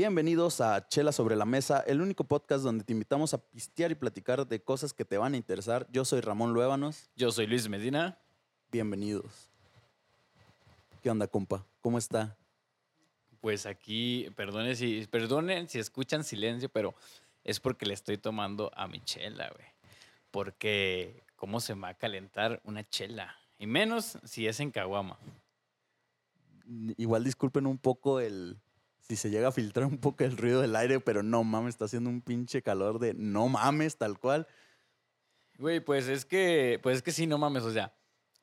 Bienvenidos a Chela sobre la Mesa, el único podcast donde te invitamos a pistear y platicar de cosas que te van a interesar. Yo soy Ramón Luébanos. Yo soy Luis Medina. Bienvenidos. ¿Qué onda, compa? ¿Cómo está? Pues aquí, perdonen si, perdonen si escuchan silencio, pero es porque le estoy tomando a mi chela, güey. Porque, ¿cómo se va a calentar una chela? Y menos si es en Caguama. Igual disculpen un poco el. Si se llega a filtrar un poco el ruido del aire, pero no mames, está haciendo un pinche calor de no mames, tal cual. Güey, pues es que, pues es que sí, no mames, o sea,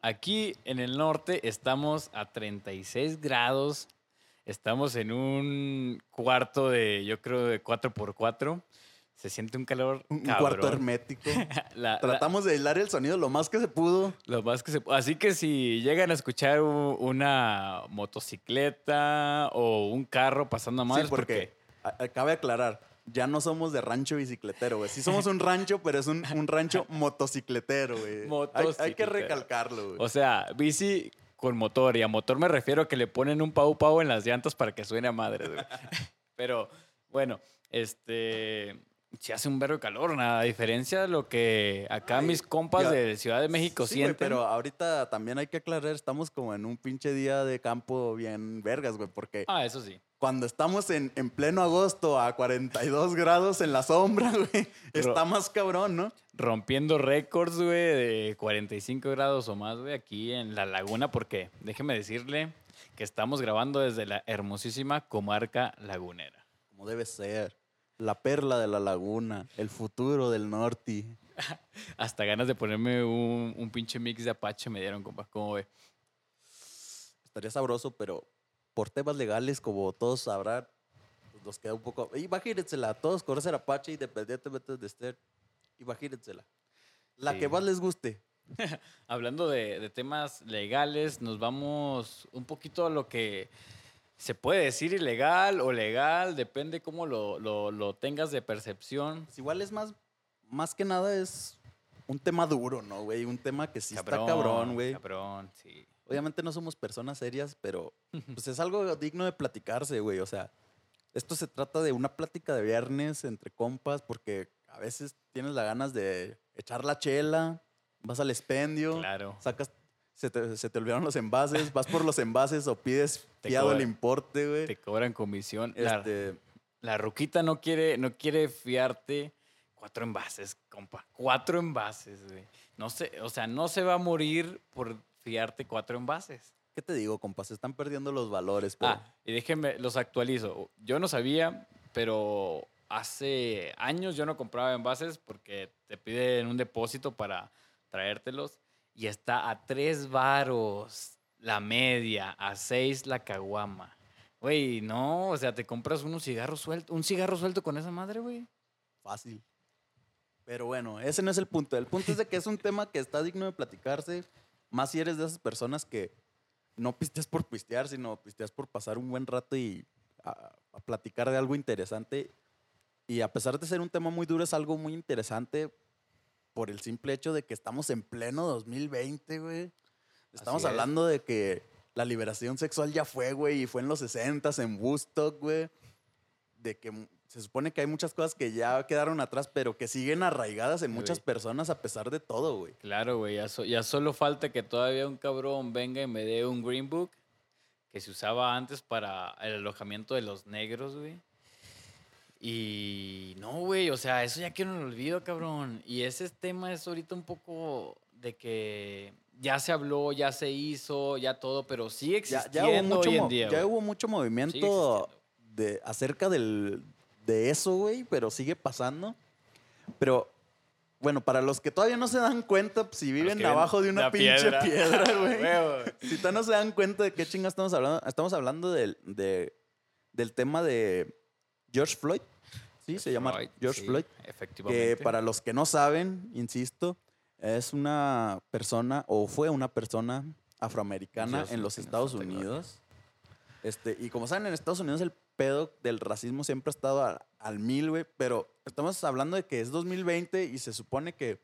aquí en el norte estamos a 36 grados, estamos en un cuarto de, yo creo, de 4x4. Se siente un calor. Un cabrón. cuarto hermético. La- la- Tratamos de aislar el sonido lo más que se pudo. Lo más que se Así que si llegan a escuchar una motocicleta o un carro pasando a Sí, porque a- cabe aclarar, ya no somos de rancho bicicletero, güey. Sí somos un rancho, pero es un, un rancho motocicletero, güey. Hay- Hay, que recalcarlo, güey. O sea, bici con motor. Y a motor me refiero a que le ponen un pau pau en las llantas para que suene a madres, güey. Pero, bueno, este. Si hace un verbo de calor, nada. A diferencia de lo que acá mis compas ya- de Ciudad de México Sí, sienten. pero ahorita también hay que aclarar, estamos como en un pinche día de campo bien vergas, güey, porque Ah, eso sí. cuando estamos en, en pleno agosto a 42 grados en la sombra, güey, está más cabrón, ¿no? rompiendo récords, güey, de 45 grados o más, güey, aquí en la laguna, porque déjeme decirle que estamos grabando desde la hermosísima comarca lagunera. Como debe ser. La perla de la laguna, el futuro del norte. Hasta ganas de ponerme un, un pinche mix de Apache me dieron, compa. ¿Cómo ve? Estaría sabroso, pero por temas legales, como todos sabrán, pues nos queda un poco. Imagínensela, todos conocen Apache independientemente de ser. Imagínensela. La Sí. que más les guste. Hablando de, de temas legales, nos vamos un poquito a lo que se puede decir ilegal o legal, depende cómo lo, lo- lo tengas de percepción. Pues igual es más, más que nada es un tema duro, ¿no, güey? Un tema que sí está cabrón, güey. Cabrón, sí. Obviamente no somos personas serias, pero pues es algo digno de platicarse, güey. O sea, esto se trata de una plática de viernes entre compas, porque a veces tienes las ganas de echar la chela, vas al expendio, Claro. sacas, se te, se te olvidaron los envases, vas por los envases o pides fiado el importe, güey. Te cobran comisión. La- Este, La ruquita no quiere, no quiere fiarte cuatro envases, compa. Cuatro envases, güey. No sé, o sea, no se va a morir por fiarte cuatro envases. ¿Qué te digo, compas? Se están perdiendo los valores, pero Ah, y déjenme, los actualizo. Yo no sabía, pero hace años yo no compraba envases porque te piden un depósito para traértelos. Y está a tres varos la media, a seis la caguama. Güey, no, o sea, te compras unos cigarros sueltos, un cigarro suelto con esa madre, güey. fácil. Pero bueno, ese no es el punto. El punto es de que es un tema que está digno de platicarse, más si eres de esas personas que no pisteas por pistear, sino pisteas por pasar un buen rato y a, a platicar de algo interesante. Y a pesar de ser un tema muy duro, es algo muy interesante por el simple hecho de que estamos en pleno 2020, güey. Estamos es. hablando de que la liberación sexual ya fue, güey, y fue en los 60 en Woodstock, güey. De que se supone que hay muchas cosas que ya quedaron atrás, pero que siguen arraigadas en muchas personas a pesar de todo, güey. Claro, güey, ya, so- ya solo falta que todavía un cabrón venga y me dé un Green Book que se usaba antes para el alojamiento de los negros, güey. Y no, güey, o sea, eso ya quiero en el olvido, cabrón. Y ese tema es ahorita un poco de que ya se habló, ya se hizo, ya todo, pero Ya, existiendo ya hubo mucho, hoy en día. ya hubo mucho movimiento de, acerca del, de eso, güey, pero sigue pasando. Pero, bueno, para los que todavía no se dan cuenta, pues, si viven que ven abajo de una pinche piedra, güey. Si todavía no se dan cuenta de qué chingas estamos hablando, estamos hablando del, de- del tema de George Floyd. Sí, se llama Floyd, George sí, Floyd. Efectivamente. Que para los que no saben, insisto, es una persona o fue una persona afroamericana Dios, en los Estados. Unidos. Este, y como saben, en Estados Unidos el pedo del racismo siempre ha estado al mil, güey. Pero estamos hablando de que es 2020 y se supone que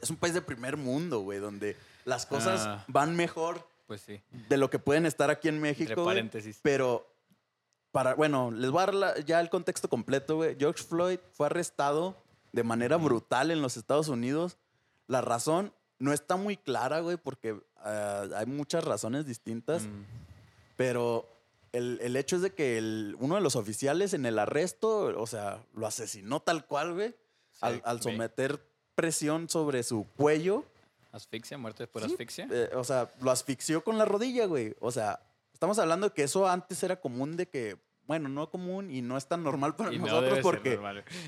es un país de primer mundo, güey, donde las cosas Ah. van mejor Pues sí. de lo que pueden estar aquí en México. Entre paréntesis. Pero para, bueno, les voy a dar la- ya el contexto completo, güey. George Floyd fue arrestado de manera brutal en los Estados Unidos. La razón no está muy clara, güey, porque ah, hay muchas razones distintas. Mm, Pero el, el hecho es de que el- uno de los oficiales en el arresto, o sea, lo asesinó tal cual, güey, al, sí, al ve. someter presión sobre su cuello. Asfixia, muerte por Sí, asfixia. eh, o sea, lo asfixió con la rodilla, güey. O sea, estamos hablando de que eso antes era común de que, bueno, no común y no es tan normal para y no nosotros ser porque...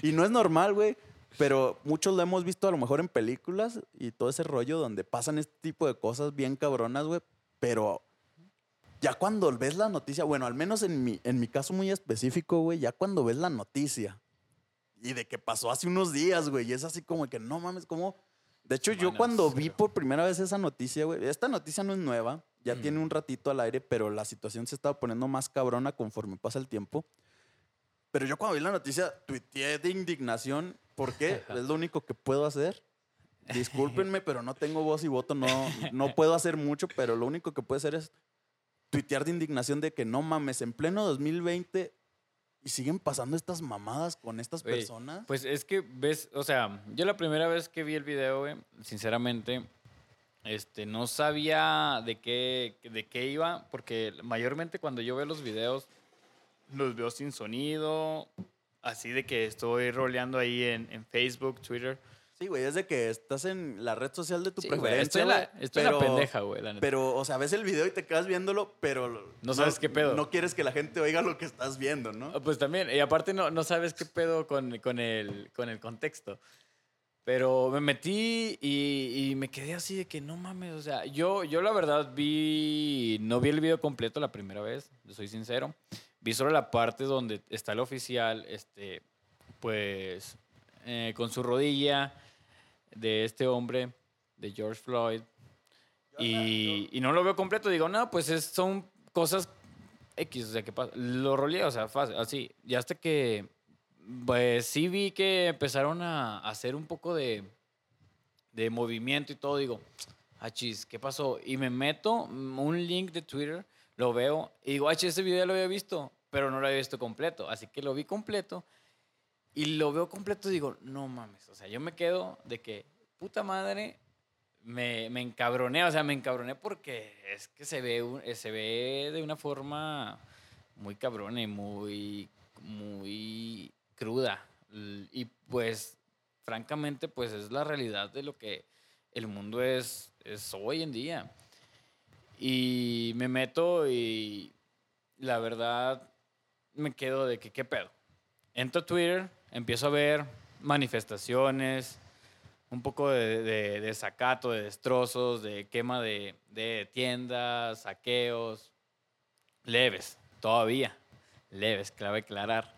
Y no es normal, güey. Pero muchos lo hemos visto a lo mejor en películas y todo ese rollo donde pasan este tipo de cosas bien cabronas, güey. Pero ya cuando ves la noticia, bueno, al menos en mi, en mi caso muy específico, güey, ya cuando ves la noticia y de que pasó hace unos días, güey, y es así como que no mames, como... De hecho, yo cuando vi por primera vez esa noticia, güey, esta noticia no es nueva, ya Mm. tiene un ratito al aire, pero la situación se estaba poniendo más cabrona conforme pasa el tiempo. Pero yo cuando vi la noticia, tuiteé de indignación. ¿Por qué? es lo único que puedo hacer. Discúlpenme, pero no tengo voz y voto. No, no puedo hacer mucho, pero lo único que puedo hacer es tuitear de indignación de que no mames, en pleno 2020 y siguen pasando estas mamadas con estas Oye, personas. Pues es que ves, o sea, yo la primera vez que vi el video, güey, sinceramente, este, no sabía de qué, de qué iba, porque mayormente cuando yo veo los videos, los veo sin sonido, así de que estoy roleando ahí en, en Facebook, Twitter. Sí, güey, es de que estás en la red social de tu Sí, güey, preferencia. estoy en la, güey, estoy en la pero- pendeja, güey, la neta. Pero, o sea, ves el video y te quedas viéndolo, pero... No sabes qué pedo. No quieres que la gente oiga lo que estás viendo, ¿no? Ah, Pues también, y aparte no, no sabes qué pedo con, con, el, con el contexto. Pero me metí y, y me quedé así de que no mames, o sea, yo, yo la verdad vi, no vi el video completo la primera vez, soy sincero. Vi solo la parte donde está el oficial, este, pues, eh, con su rodilla de este hombre, de George Floyd. Y, y no lo veo completo. Digo, no, pues es- son cosas X, o sea, que pasa. Lo roleé, o sea, fácil, así. Y hasta que, pues sí vi que empezaron a hacer un poco de, de movimiento y todo. Digo, ah, chis, ¿qué pasó? Y me meto un link de Twitter, lo veo y digo, ah, chis, ese video ya lo había visto, pero no lo había visto completo. Así que lo vi completo y lo veo completo y digo, no mames. O sea, yo me quedo de que, puta madre, me, me encabroné, o sea, me encabroné porque es que se ve, se ve de una forma muy cabrona y muy, muy cruda. Y pues, francamente, pues es la realidad de lo que el mundo es, es hoy en día. Y me meto y la verdad me quedo de que, ¿qué pedo? Entro a Twitter, empiezo a ver manifestaciones, un poco de, de, de sacato, de destrozos, de quema de, de tiendas, saqueos, leves, todavía, leves, clave aclarar.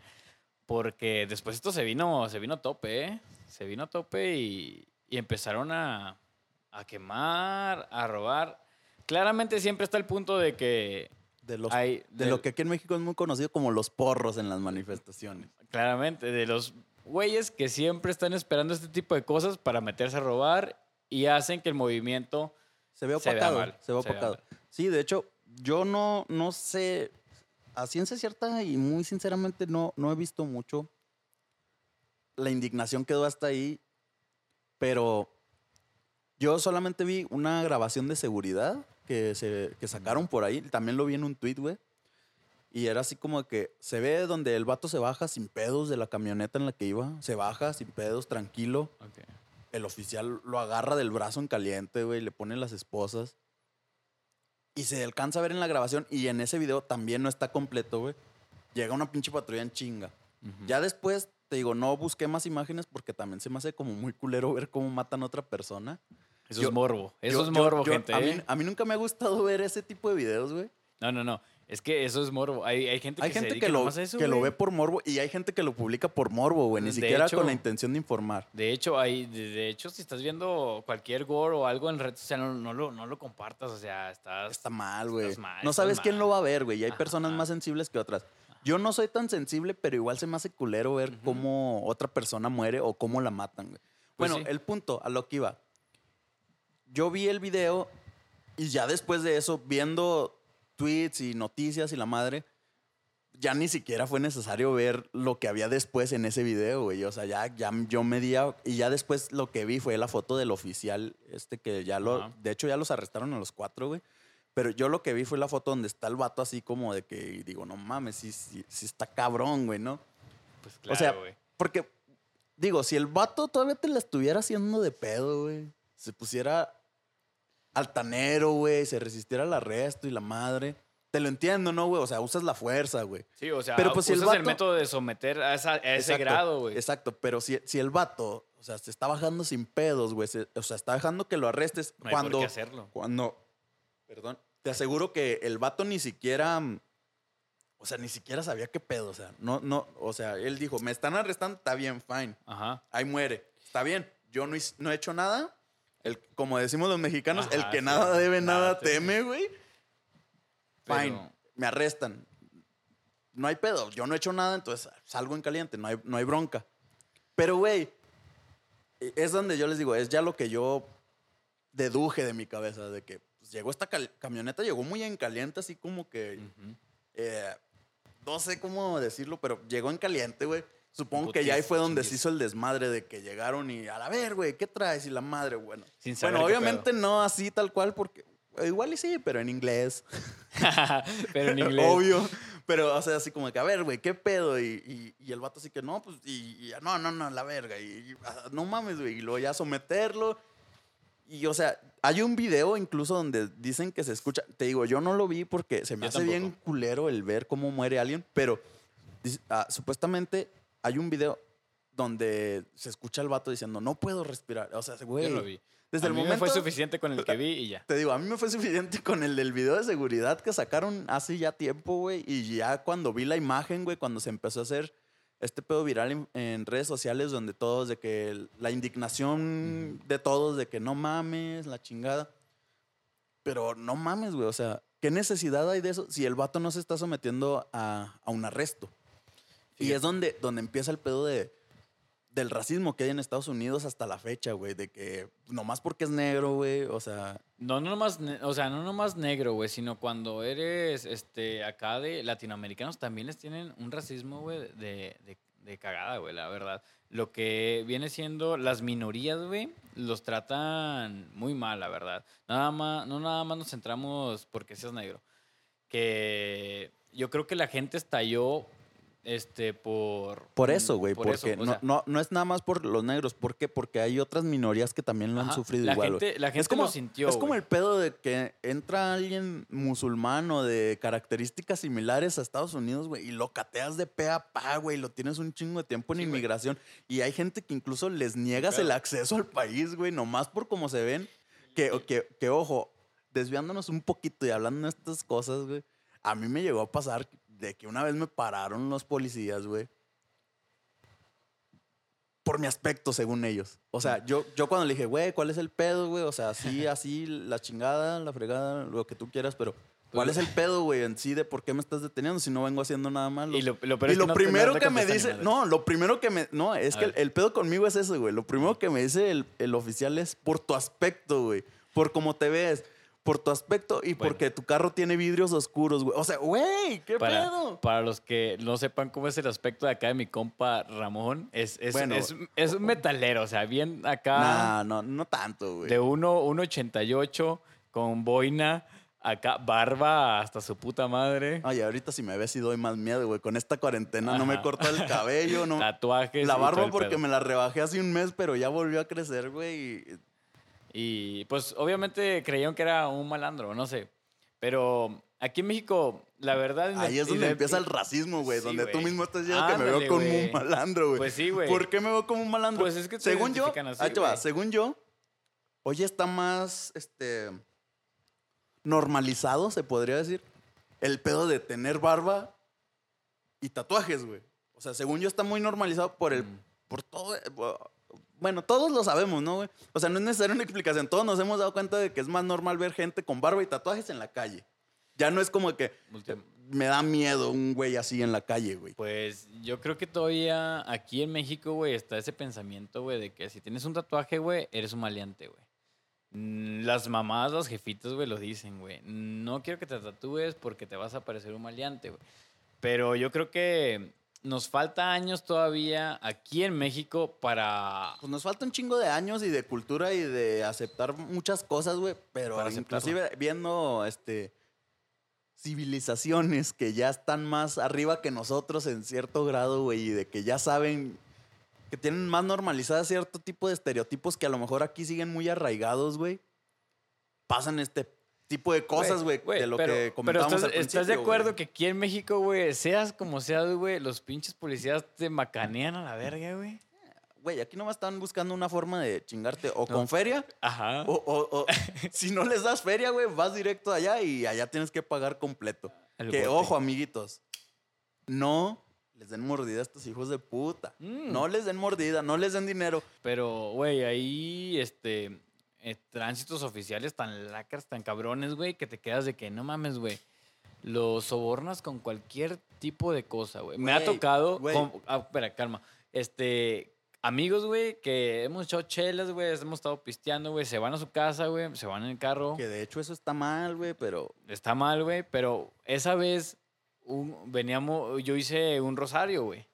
Porque después esto se vino, se vino a tope, ¿eh? Se vino a tope y, y empezaron a, a quemar, a robar. Claramente siempre está el punto de que De, los, hay... de del- lo que aquí en México es muy conocido como los porros en las manifestaciones. Claramente, de los güeyes que siempre están esperando este tipo de cosas para meterse a robar y hacen que el movimiento... Se ve Se vea opacado. mal, Se ve se vea opacado. Sí, de hecho, yo no, no sé, a ciencia cierta y muy sinceramente no, no he visto mucho. La indignación quedó hasta ahí, pero yo solamente vi una grabación de seguridad que, se, que sacaron por ahí. También lo vi en un tweet, güey. Y era así como que se ve donde el vato se baja sin pedos de la camioneta en la que iba. Se baja sin pedos, tranquilo el oficial lo agarra del brazo en caliente, güey, le pone las esposas. Y se alcanza a ver en la grabación y en ese video también no está completo, güey. Llega una pinche patrulla en chinga. Ya después, te digo, no busqué más imágenes porque también se me hace como muy culero ver cómo matan a otra persona. Eso yo- es morbo. Eso Yo- es morbo, yo- gente. A mí, ¿eh? a mí nunca me ha gustado ver ese tipo de videos, güey. No, no, no. Es que eso es morbo. Hay, hay gente Hay que gente que, lo, eso, que lo ve por morbo y hay gente que lo publica por morbo, güey. Ni De siquiera hecho- con la intención de informar. De hecho, hay, de, hecho, si estás viendo cualquier gore o algo en red social, no, no lo, no lo compartas. O sea, estás... Está mal, güey. No sabes quién lo va a ver, güey. Y hay personas más sensibles que otras. Yo no soy tan sensible, pero igual se me hace culero ver cómo otra persona muere o cómo la matan, güey. Pues Bueno, sí. el punto, a lo que iba. Yo vi el video y ya después de eso, viendo tweets y noticias y la madre, ya ni siquiera fue necesario ver lo que había después en ese video, güey. O sea, ya, ya yo medía y ya después lo que vi fue la foto del oficial, este que ya lo, Ajá. de hecho ya los arrestaron a los cuatro, güey. Pero yo lo que vi fue la foto donde está el vato así como de que digo, no mames, sí, sí, sí está cabrón, güey, ¿no? Pues claro, o sea, güey. porque, digo, si el vato todavía te la estuviera haciendo de pedo, güey, se pusiera altanero, güey, se resistiera al arresto y la madre, te lo entiendo, ¿no, güey? O sea, usas la fuerza, güey. Sí, o sea, Pero, pues, si el usas el vato- método de someter a, esa- a ese Exacto, grado, güey. Exacto, pero si, si el vato, o sea, se está bajando sin pedos, güey, se- o sea, está dejando que lo arrestes No hay cuando, por qué hacerlo. cuando, perdón, te aseguro que el vato ni siquiera, o sea, ni siquiera sabía qué pedo, o sea, no, no, o sea, él dijo, me están arrestando, está bien, fine, Ajá. ahí muere, está bien, yo no he hecho nada, el, como decimos los mexicanos, el Ajá, que sí, nada debe, nada nada teme. güey, fine, me arrestan. No hay pedo, yo no he hecho nada, entonces salgo en caliente, no hay, no hay bronca. Pero, güey, e, es donde yo les digo, es ya lo que yo deduje de mi cabeza, de que pues, llegó esta camioneta, llegó muy en caliente, así como que, Ujú. eh, no sé cómo decirlo, pero llegó en caliente, güey. Supongo que ya ahí fue donde se hizo el desmadre de que llegaron y a la ver, güey, ¿qué traes? Y la madre, bueno. Sin saber Bueno, obviamente no así tal cual, porque eh, igual y sí, pero en inglés. Pero en inglés. Obvio. Pero, o sea, así como que, a ver, güey, ¿qué pedo? Y, y- y el vato así que, no, pues, y, y no, no, no, la verga. Y, ah, no mames, güey. Y luego ya someterlo. Y, o sea, hay un video incluso donde dicen que se escucha. Te digo, yo no lo vi porque se me Yo hace bien tampoco. culero el ver cómo muere alguien. Pero ah, supuestamente hay un video donde se escucha el vato diciendo, no puedo respirar. O sea, güey. Yo lo vi. Desde a el mí me momento. fue suficiente con el que vi y ya. Te digo, a mí me fue suficiente con el del video de seguridad que sacaron hace ya tiempo, güey. Y ya cuando vi la imagen, güey, cuando se empezó a hacer este pedo viral en, en redes sociales, donde todos, de que la indignación de todos, de que no mames, la chingada. Pero no mames, güey. O sea, ¿qué necesidad hay de eso si el vato no se está sometiendo a, a un arresto? Y es donde, donde empieza el pedo de, del racismo que hay en Estados Unidos hasta la fecha, güey. De que nomás porque es negro, güey. O sea, No, no nomás, o sea, no nomás negro, güey, sino cuando eres este, acá de latinoamericanos también les tienen un racismo, güey, de, de, de cagada, güey, la verdad. Lo que viene siendo las minorías, güey, los tratan muy mal, la verdad. Nada más, no nada más nos centramos porque seas negro. Que yo creo que la gente estalló este, por... Por eso, güey, por eso, porque o no, sea, no, no es nada más por los negros. ¿Por qué? Porque hay otras minorías que también lo han ajá, sufrido la igual. gente, la gente es como, lo sintió, es como güey. el pedo de que entra alguien musulmán o de características similares a Estados Unidos, güey, y lo cateas de pe a pa, güey, y lo tienes un chingo de tiempo en Sí, inmigración. Y hay gente que incluso les niegas Claro. el acceso al país, güey, nomás por cómo se ven. Que, que, que, ojo, desviándonos un poquito y hablando de estas cosas, güey, a mí me llegó a pasar de que una vez me pararon los policías, güey por mi aspecto, según ellos. O sea, yo, yo cuando le dije, güey, ¿cuál es el pedo, güey? O sea, así, así, la chingada, la fregada, lo que tú quieras, pero ¿cuál es el pedo, güey, en sí de por qué me estás deteniendo si no vengo haciendo nada malo? Y lo, lo peor Y es lo no te- no primero que me dice, no, lo primero que me, no, es A que el, el pedo conmigo es eso, güey. Lo primero que me dice el, el oficial es por tu aspecto, güey. Por cómo te ves, por tu aspecto y Bueno. porque tu carro tiene vidrios oscuros, güey. O sea, güey, ¿qué para, pedo? para los que no sepan cómo es el aspecto de acá de mi compa Ramón, es, es, Bueno. es, es un metalero, o sea, bien acá Nah, no, no tanto, güey. de 1 1.88 con boina, acá barba hasta su puta madre, Ay, ahorita si me ves sí doy más miedo, güey. Con esta cuarentena no me Ajá. corta el cabello, no. tatuajes. La y barba porque pedo. me la rebajé hace un mes, pero ya volvió a crecer, güey. y- Y pues obviamente creyeron que era un malandro, no sé. Pero aquí en México, la verdad... Ahí es donde empieza el racismo, güey. Sí, donde tú güey. mismo estás diciendo que me veo Ándale, como güey. un malandro, güey. Pues sí, güey. ¿Por qué me veo como un malandro? Pues es que te según yo, así, ahí te va, según yo, hoy está más, este, normalizado, se podría decir, el pedo de tener barba y tatuajes, güey. O sea, según yo está muy normalizado por el, Mm. por todo, eh, bueno, todos lo sabemos, ¿no, güey? O sea, no es necesaria una explicación. Todos nos hemos dado cuenta de que es más normal ver gente con barba y tatuajes en la calle. Ya no es como que me da miedo un güey así en la calle, güey. Pues yo creo que todavía aquí en México, güey, está ese pensamiento, güey, de que si tienes un tatuaje, güey, eres un maleante, güey. Mm, Las mamás, los jefitos, güey, lo dicen, güey. No quiero que te tatúes porque te vas a parecer un maleante, güey. Pero yo creo que nos falta años todavía aquí en México para... Pues nos falta un chingo de años y de cultura y de aceptar muchas cosas, güey. Pero Para aceptarlo. inclusive viendo este civilizaciones que ya están más arriba que nosotros en cierto grado, güey, y de que ya saben que tienen más normalizadas cierto tipo de estereotipos que a lo mejor aquí siguen muy arraigados, güey. Pasan este tipo de cosas, güey, de lo pero, que pero comentábamos estás, al estás de principio, acuerdo que aquí en México, güey, seas como seas, güey, los pinches policías te macanean a la verga, güey. Güey, aquí nomás están buscando una forma de chingarte o con feria Ajá. O, o- o si no les das feria, güey, vas directo allá y allá tienes que pagar completo. El que bote. ojo, amiguitos, no les den mordida a estos hijos de puta. Mm. No les den mordida, no les den dinero. Pero, güey, ahí, este, eh, tránsitos oficiales tan lacras, tan cabrones, güey, que te quedas de que no mames, güey. Lo sobornas con cualquier tipo de cosa, güey. Me ha tocado. güey. con- ah, espera, calma. Este. Amigos, güey, que hemos echado chelas, güey, hemos estado pisteando, güey, se van a su casa, güey, se van en el carro. Que de hecho eso está mal, güey, pero Está mal, güey, pero esa vez un- veníamos, yo hice un rosario, güey.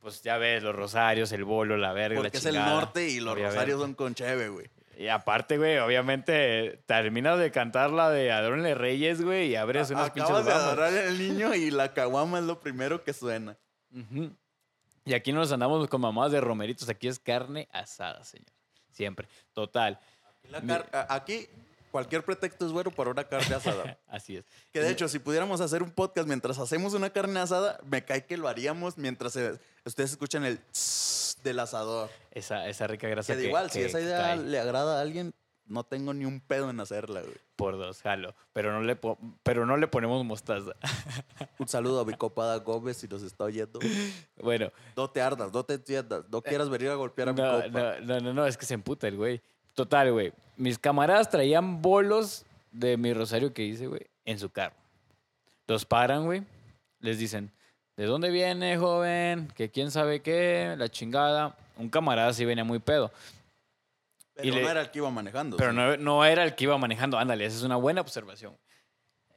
Pues ya ves, los rosarios, el bolo, la verga, porque la es el chingada. norte y los rosarios son con cheve, güey. Y aparte, güey, obviamente terminas de cantar la de Adórenle Reyes, güey, y abres unas pinches Acabas de adorar al niño y la caguama es lo primero que suena. Y aquí no nos andamos con mamás de romeritos, aquí es carne asada, señor. Siempre. Total. La Mi- car- a- Aquí cualquier pretexto es bueno para una carne asada. Así es. Que de hecho, si pudiéramos hacer un podcast mientras hacemos una carne asada, me cae que lo haríamos mientras ustedes escuchan el tss del asador. Esa, esa rica grasa Que que, igual, si esa idea cae le agrada a alguien, no tengo ni un pedo en hacerla, güey. por dos, jalo. Pero no le, pero no le ponemos mostaza. Un saludo a mi copada Gómez si nos está oyendo. bueno, No te ardas, no te entiendas, no quieras venir a golpear a mi copa. no, no, no, no, es que se emputa el güey. Total, güey. Mis camaradas traían bolos de mi rosario que hice, güey, en su carro. Los paran, güey. Les dicen, ¿de dónde viene, joven? Que quién sabe qué, la chingada. Un camarada sí venía muy pedo. Pero y le- no era el que iba manejando. Pero ¿sí? no, no era el que iba manejando. Ándale, esa es una buena observación.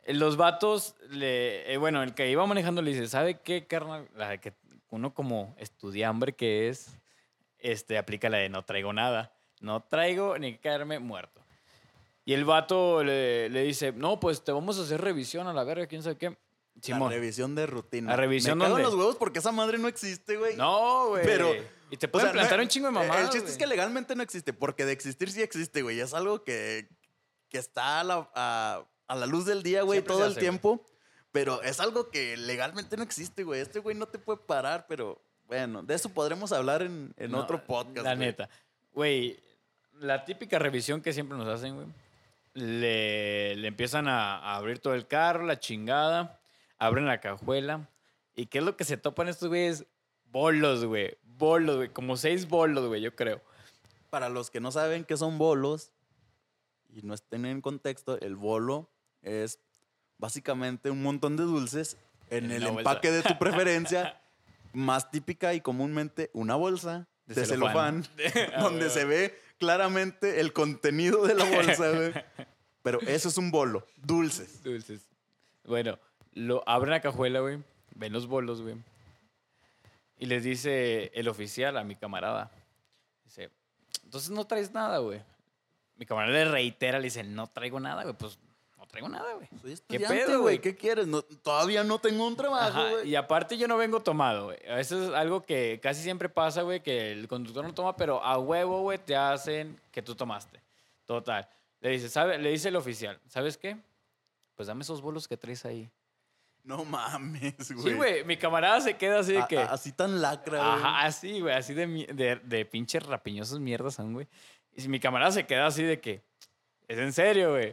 Eh, Los vatos, le, eh, bueno, el que iba manejando le dice, ¿sabe qué, carnal? La que uno como estudiambre que es, este, aplica la de no traigo nada. No traigo ni caerme muerto. Y el vato le, le dice, no, pues te vamos a hacer revisión a la verga, quién sabe qué. La revisión de rutina. ¿La revisión Me cago en los huevos porque esa madre no existe, güey. No, güey. Pero, Y te O pueden sea, plantar no- un chingo de eh, mamadas. El chiste es que legalmente no existe, porque de existir sí existe, güey. Es algo que, que está a la, a- a la luz del día, güey, todo el tiempo. Pero es algo que legalmente no existe, güey. Este güey no te puede parar, pero bueno, de eso podremos hablar en, en No, otro podcast. La neta. Güey, la típica revisión que siempre nos hacen, güey. Le, le empiezan a, a abrir todo el carro, la chingada. Abren la cajuela. ¿Y qué es lo que se topan estos güeyes? Bolos, güey. Bolos, güey. Como seis bolos, güey, yo creo. Para los que no saben qué son bolos y no estén en contexto, el bolo es básicamente un montón de dulces en En el bolsa. empaque de tu preferencia, más típica y comúnmente una bolsa de, celofán, Ah, donde se ve claramente el contenido de la bolsa, güey. Pero eso es un bolo, dulces. Dulces. Bueno, lo abren la cajuela, güey. Ven los bolos, güey. Y les dice el oficial a mi camarada. Dice, entonces no traes nada, güey. Mi camarada le reitera, le dice, no traigo nada, güey. Pues no traigo nada, güey. Soy ¿Qué pedo, güey. ¿Qué quieres? No- todavía no tengo un trabajo, güey. y aparte yo no vengo tomado, güey. Eso es algo que casi siempre pasa, güey, que el conductor no toma, pero a huevo, güey, te hacen que tú tomaste. Total. Le dice, ¿sabe? Le dice el oficial, ¿sabes qué? Pues dame esos bolos que traes ahí. No mames, güey. Sí, güey, mi camarada se queda así de que... a- así tan lacra, güey. Ajá, así, güey, así de, de, de pinches rapiñosos mierdas son, güey. Y mi camarada se queda así de que, es en serio, güey.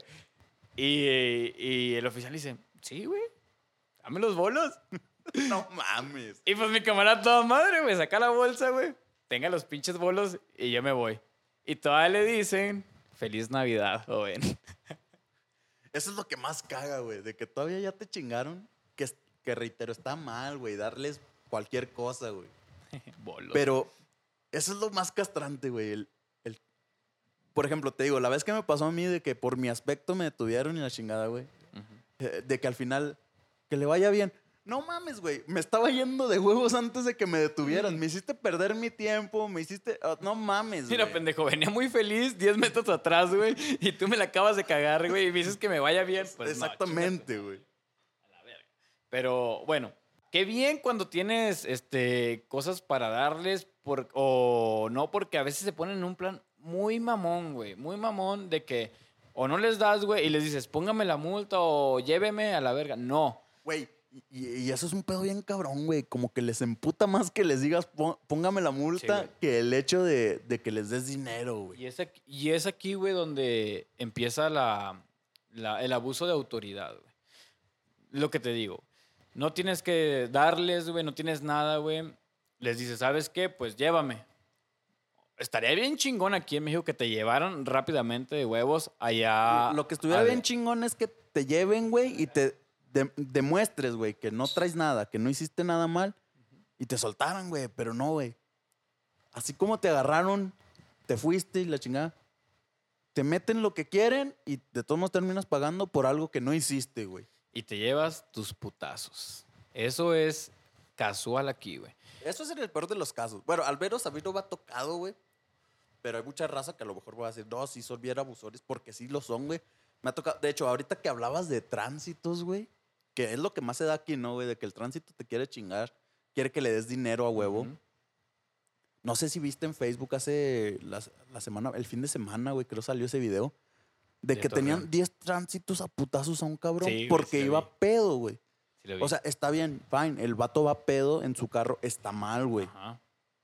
Y, y el oficial dice, sí, güey, dame los bolos. No mames. Y pues mi camarada toda madre, güey, saca la bolsa, güey. Tenga los pinches bolos y yo me voy. Y todavía le dicen, feliz Navidad, joven. Eso es lo que más caga, güey. De que todavía ya te chingaron. Que, reitero, está mal, güey. Darles cualquier cosa, güey. Pero eso es lo más castrante, güey. El, el- Por ejemplo, te digo, la vez que me pasó a mí de que por mi aspecto me detuvieron y la chingada, güey. Eh, De que al final, que le vaya bien. No mames, güey. Me estaba yendo de huevos antes de que me detuvieran. Me hiciste perder mi tiempo, me hiciste. oh, no mames, Mira, güey. pendejo, venía muy feliz 10 metros atrás, güey, y tú me la acabas de cagar, güey, y me dices que me vaya bien. Pues Exactamente, güey. Pero bueno, qué bien cuando tienes este, cosas para darles por, o no, porque a veces se ponen en un plan muy mamón, güey. Muy mamón de que o no les das, güey, y les dices, póngame la multa o lléveme a la verga. No. Güey, y, y eso es un pedo bien cabrón, güey. Como que les emputa más que les digas, "Pó- póngame la multa, que el hecho de, de que les des dinero, güey. Y es aquí, y es aquí, güey, donde empieza la, la- el abuso de autoridad, güey. Lo que te digo. No tienes que darles, güey, no tienes nada, güey. Les dices, ¿sabes qué? Pues llévame. Estaría bien chingón aquí en México que te llevaran rápidamente de huevos allá. Lo que estuviera bien chingón es que te lleven, güey, y te de- demuestres, güey, que no traes nada, que no hiciste nada mal, y te soltaran, güey, pero no, güey. Así como te agarraron, te fuiste y la chingada. Te meten lo que quieren y de todos modos terminas pagando por algo que no hiciste, güey. Y te llevas tus putazos. Eso es casual aquí, güey. Eso es en el peor de los casos. Bueno, al menos a mí no me ha tocado, güey. Pero hay mucha raza que a lo mejor va a decir, no, sí son bien abusores, porque sí lo son, güey. Me ha tocado. De hecho, ahorita que hablabas de tránsitos, güey, que es lo que más se da aquí, ¿no, güey? De que el tránsito te quiere chingar, quiere que le des dinero a huevo. No sé si viste en Facebook hace la, la semana, el fin de semana, güey, creo salió ese video. De que tenían Torreón. 10 tránsitos a putazos a un cabrón Sí, porque iba vi. pedo, güey. Sí. O sea, está bien, fine. El vato va pedo en su carro, está mal, güey.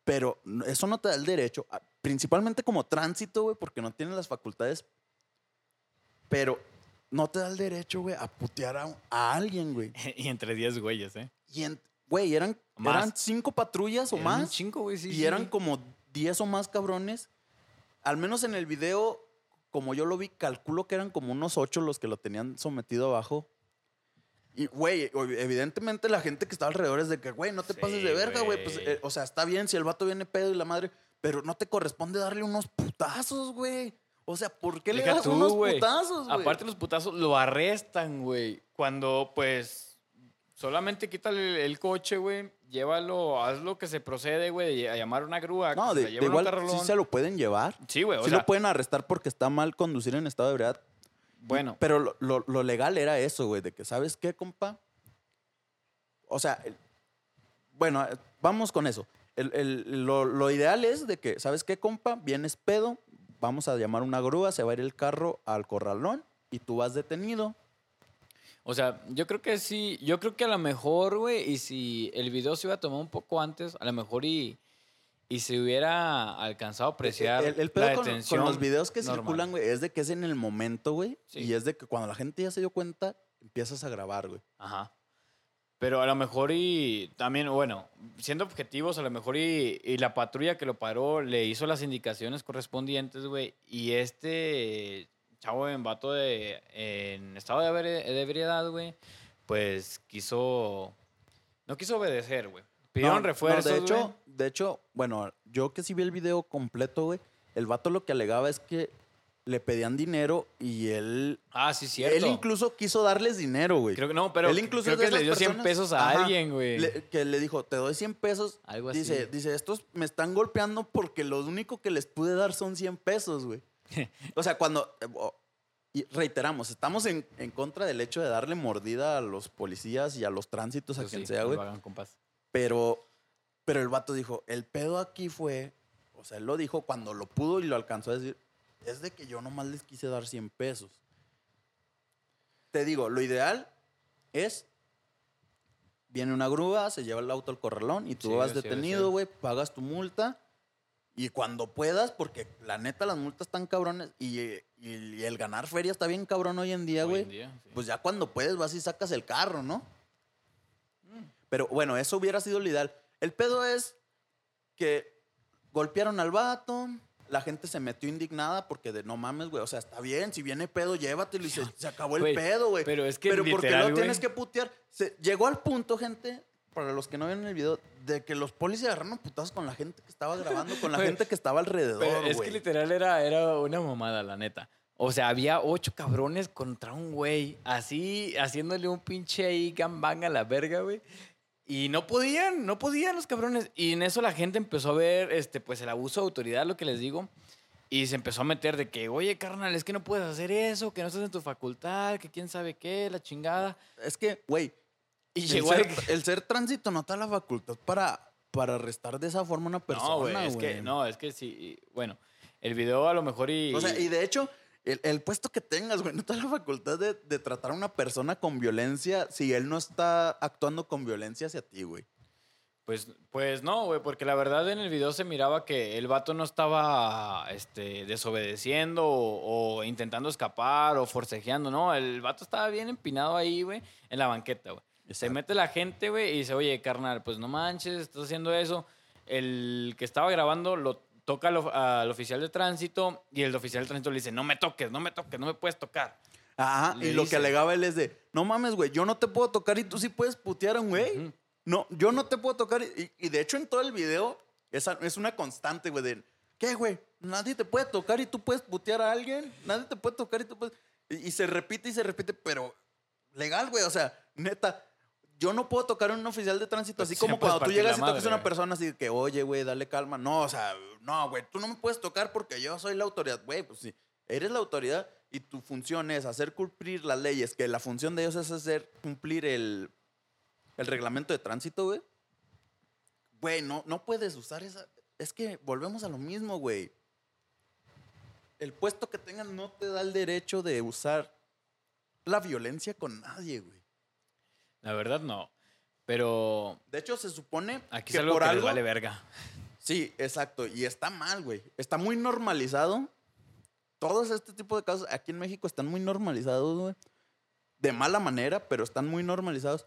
Pero eso no te da el derecho, a- principalmente como tránsito, güey, porque no tienes las facultades. Pero no te da el derecho, güey, a putear a, a alguien, güey. y entre 10 güeyes, ¿eh? Y, en- güey, eran, Más. eran cinco patrullas o Eran más. chingo, güey, sí, y sí, eran como 10 o más cabrones. Al menos en el video, como yo lo vi, calculo que eran como unos 8 los que lo tenían sometido abajo. Y, güey, evidentemente la gente que estaba alrededor es de que, güey, no te pases de verga, güey. Pues, eh, o sea, está bien si el vato viene pedo y la madre, pero no te corresponde darle unos putazos, güey. O sea, ¿por qué le das tú, unos putazos, güey? Aparte los putazos lo arrestan, güey. Cuando, pues, solamente quítale el coche, güey. Llévalo, haz lo que se procede, güey, a llamar una grúa. no, de, la de igual sí se lo pueden llevar. Sí, güey, Sí sea, lo pueden arrestar porque está mal conducir en estado de ebriedad. bueno. Pero lo, lo- lo legal era eso, güey, de que, ¿sabes qué, compa? O sea, bueno, eh, vamos con eso. El- el- lo, lo ideal es de que, ¿sabes qué, compa? Vienes pedo, vamos a llamar una grúa, se va a ir el carro al corralón y tú vas detenido. O sea, yo creo que sí, yo creo que a lo mejor, güey, y si el video se hubiera tomado un poco antes, a lo mejor y, y se hubiera alcanzado a apreciar el, el pedo la con, con los videos que normal. circulan, güey, es de que es en el momento, güey. Sí. Y es de que cuando la gente ya se dio cuenta, empiezas a grabar, güey. Ajá. Pero a lo mejor y también, bueno, siendo objetivos, a lo mejor y, y la patrulla que lo paró le hizo las indicaciones correspondientes, güey. Y este chavo en vato de, en estado de, ebriedad, güey, pues quiso, no quiso obedecer, güey. Pidieron No, no, refuerzos, de hecho, de hecho, bueno, yo que sí vi el video completo, güey, el vato lo que alegaba es que le pedían dinero y él, Ah, sí, cierto. él incluso quiso darles dinero, güey. Creo que no, pero Él incluso creo que le dio 100 personas- pesos a Ajá. alguien, güey. Le- que le dijo, te doy 100 pesos. Algo así. Dice, dice, estos me están golpeando porque lo único que les pude dar son 100 pesos, güey. o sea, cuando... eh, y reiteramos, estamos en, en contra del hecho de darle mordida a los policías y a los tránsitos, a quien sí, sea, güey. Pero, pero el vato dijo, el pedo aquí fue, o sea, él lo dijo cuando lo pudo y lo alcanzó a decir, es de que yo nomás les quise dar 100 pesos. Te digo, lo ideal es, viene una grúa, se lleva el auto al corralón y tú Sí, vas detenido, güey, pagas tu multa y cuando puedas, porque la neta las multas están cabrones y, y- y el ganar feria está bien cabrón hoy en día, güey. sí. Pues ya cuando puedes vas y sacas el carro, ¿no? Pero bueno, eso hubiera sido lo ideal. El pedo es que golpearon al vato, la gente se metió indignada porque de no mames, güey, o sea, está bien, si viene pedo, llévatelo y se, se acabó el pedo, güey. pero es que Pero porque lo tienes que putear. Se, llegó al punto, gente, para los que no vieron el video, de que los policías agarraron putazos con la gente que estaba grabando, con la gente que estaba alrededor, Pero es que literal era, era una mamada, la neta. O sea, había ocho cabrones contra un güey, así, haciéndole un pinche ahí gambang a la verga, güey. Y no podían, no podían los cabrones. Y en eso la gente empezó a ver, este, pues, el abuso de autoridad, lo que les digo. Y se empezó a meter de que, oye, carnal, es que no puedes hacer eso, que no estás en tu facultad, que quién sabe qué, la chingada. Es que, güey, Y el llegó ser, el ser tránsito no te da la facultad para, para arrestar de esa forma a una persona, No, güey. es que, no, es que sí. Bueno, el video a lo mejor y. O sea, y de hecho, el, el puesto que tengas, güey, no da la facultad de, de tratar a una persona con violencia si él no está actuando con violencia hacia ti, güey. Pues, pues no, güey, porque la verdad en el video se miraba que el vato no estaba este, desobedeciendo o, o intentando escapar o forcejeando, no. El vato estaba bien empinado ahí, güey, en la banqueta, güey. Se mete la gente, güey, y dice, oye, carnal, pues no manches, estás haciendo eso. El que estaba grabando lo toca al, of- al oficial de tránsito y el oficial de tránsito le dice, no me toques, no me toques, no me puedes tocar. Ajá, Le y lo dice. que alegaba él es de, no mames, güey, yo no te puedo tocar y tú sí puedes putear a un güey. No, yo no te puedo tocar. Y, y de hecho en todo el video esa, es una constante, güey, de, ¿qué, güey? Nadie te puede tocar y tú puedes putear a alguien. Nadie te puede tocar y tú puedes... Y, y se repite y se repite, pero legal, güey. O sea, neta, yo no puedo tocar a un oficial de tránsito Pues así sí como cuando tú llegas y tocas a una persona así de que, oye, güey, dale calma. No, o sea, no, güey, tú no me puedes tocar porque yo soy la autoridad. Güey, pues sí, eres la autoridad y tu función es hacer cumplir las leyes, que la función de ellos es hacer cumplir el, el reglamento de tránsito, güey. Güey, no, no puedes usar esa. Es que volvemos a lo mismo, güey. El puesto que tengas no te da el derecho de usar la violencia con nadie, güey. La verdad, no. Pero De hecho, se supone aquí que es algo por que les algo. vale verga. Sí, exacto. Y está mal, güey. Está muy normalizado. Todos este tipo de casos aquí en México están muy normalizados, güey. De mala manera, pero están muy normalizados.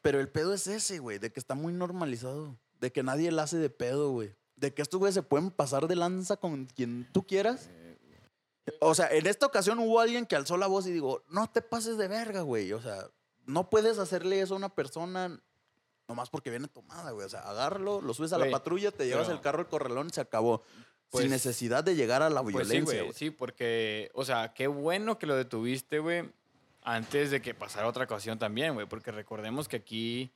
Pero el pedo es ese, güey, de que está muy normalizado. De que nadie la hace de pedo, güey. De que estos güeyes se pueden pasar de lanza con quien tú quieras. O sea, en esta ocasión hubo alguien que alzó la voz y digo, no te pases de verga, güey. O sea, no puedes hacerle eso a una persona nomás porque viene tomada, güey. O sea, agárralo, lo subes a Güey, la patrulla, te llevas el carro al corralón y se acabó. Pues- sin necesidad de llegar a la Pues sí, violencia, güey. güey. Sí, porque, o sea, qué bueno que lo detuviste, güey, antes de que pasara otra ocasión también, güey, porque recordemos que aquí...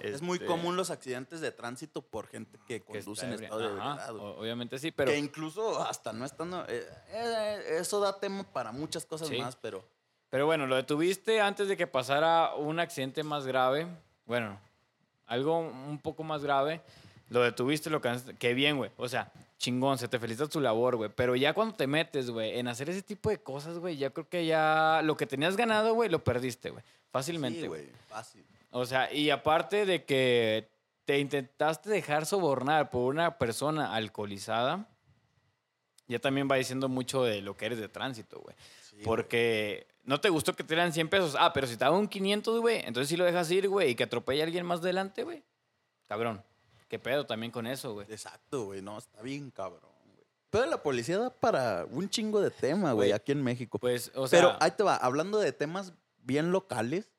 Es muy este, común los accidentes de tránsito por gente que que conduce en estado de ebriedad, Obviamente sí, pero... Que incluso hasta no estando... eh, eh, eso da tema para muchas cosas Sí. más, pero... Pero bueno, lo detuviste antes de que pasara un accidente más grave. Bueno, algo un poco más grave. Lo detuviste, lo cansaste. Qué bien, güey. O sea, chingón, se te felicita tu labor, güey. Pero ya cuando te metes, güey, en hacer ese tipo de cosas, güey, ya creo que ya lo que tenías ganado, güey, lo perdiste, güey. Fácilmente, Sí, güey. güey, fácil. O sea, y aparte de que te intentaste dejar sobornar por una persona alcoholizada, ya también va diciendo mucho de lo que eres de tránsito, güey. Sí, Porque no te gustó que te dieran 100 pesos. Ah, pero si te un 500, güey, entonces sí lo dejas ir, güey, y que atropelle a alguien más delante, güey. Cabrón. ¿Qué pedo también con eso, güey? Exacto, güey. No, está bien cabrón, güey. Pero la policía da para un chingo de tema, güey, Güey, aquí en México. Pues, o sea... Pero ahí te va, hablando de temas bien locales,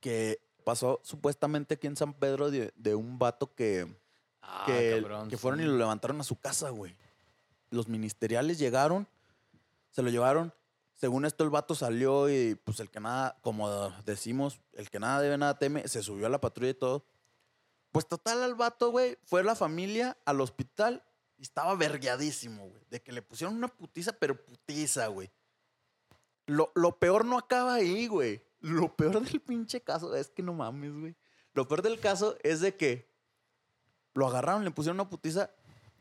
que pasó supuestamente aquí en San Pedro de, de un vato que, ah, que, cabrón, que fueron sí. y lo levantaron a su casa, güey. Los ministeriales llegaron, se lo llevaron. Según esto, el vato salió y, pues, el que nada, como decimos, el que nada debe, nada teme, se subió a la patrulla y todo. Pues, total, al vato, güey, fue la familia al hospital y estaba vergueadísimo, güey. De que le pusieron una putiza, pero putiza, güey. Lo, lo peor no acaba ahí, güey. Lo peor del pinche caso es que no mames, güey. Lo peor del caso es de que lo agarraron, le pusieron una putiza,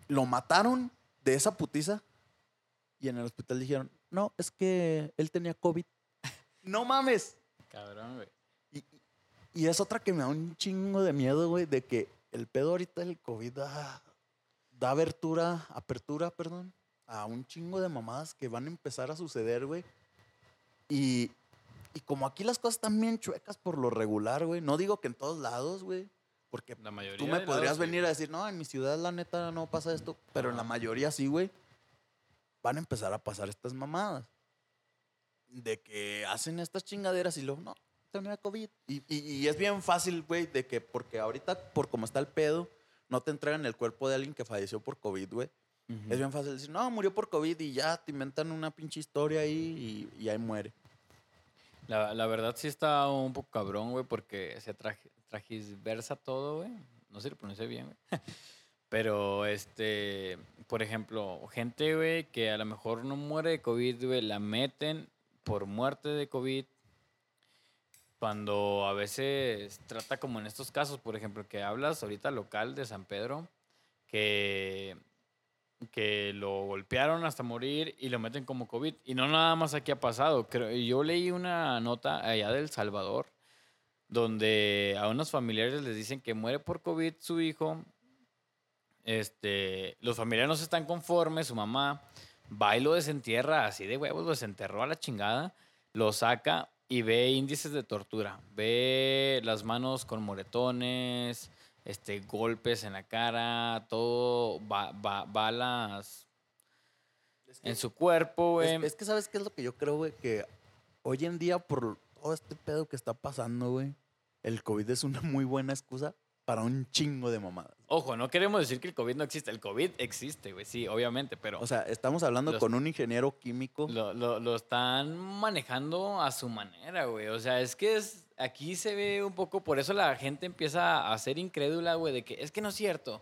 lo mataron de esa putiza y en el hospital dijeron, no, es que él tenía COVID. no mames. Cabrón, güey. Y, y es otra que me da un chingo de miedo, güey, de que el pedo ahorita del COVID da, da abertura, apertura, perdón, a un chingo de mamadas que van a empezar a suceder, güey. Y, y como aquí las cosas están bien chuecas por lo regular, güey, no digo que en todos lados, güey, porque La mayoría Tú me lados, podrías sí. venir a decir, no, en mi ciudad la neta no pasa esto, pero en la mayoría sí, güey. Van a empezar a pasar estas mamadas. De que hacen estas chingaderas y luego, no, tenía COVID. Y, y- y es bien fácil, güey, de que porque ahorita, por cómo está el pedo, no te entregan el cuerpo de alguien que falleció por COVID, güey. Ujú. Es bien fácil decir, no, murió por COVID y ya te inventan una pinche historia ahí y, y ahí muere. La, la verdad sí está un poco cabrón, güey, porque se traje, tragisversa todo, güey. No sé si lo pronuncié bien, güey. Pero, este, por ejemplo, gente, güey, que a lo mejor no muere de COVID, güey, la meten por muerte de COVID. Cuando a veces trata como en estos casos, por ejemplo, que hablas ahorita local de San Pedro, que, que lo golpearon hasta morir y lo meten como COVID. Y no nada más aquí ha pasado. Creo, yo leí una nota allá del Salvador donde a unos familiares les dicen que muere por COVID su hijo. Este, los familiares no se están conformes, su mamá va y lo desentierra así de huevos, lo desenterró a la chingada, lo saca y ve índices de tortura. Ve las manos con moretones, este, golpes en la cara, todo, ba- ba- balas en su cuerpo, Es, güey. es que, ¿sabes qué es lo que yo creo, güey? Que hoy en día, por todo este pedo que está pasando, güey, el COVID es una muy buena excusa para un chingo de mamadas. Ojo, no queremos decir que el COVID no existe. El COVID existe, güey, sí, obviamente, pero O sea, estamos hablando Los- con un ingeniero químico. lo, lo- lo están manejando a su manera, güey. O sea, es que es, aquí se ve un poco, por eso la gente empieza a ser incrédula, güey, de que es que no es cierto.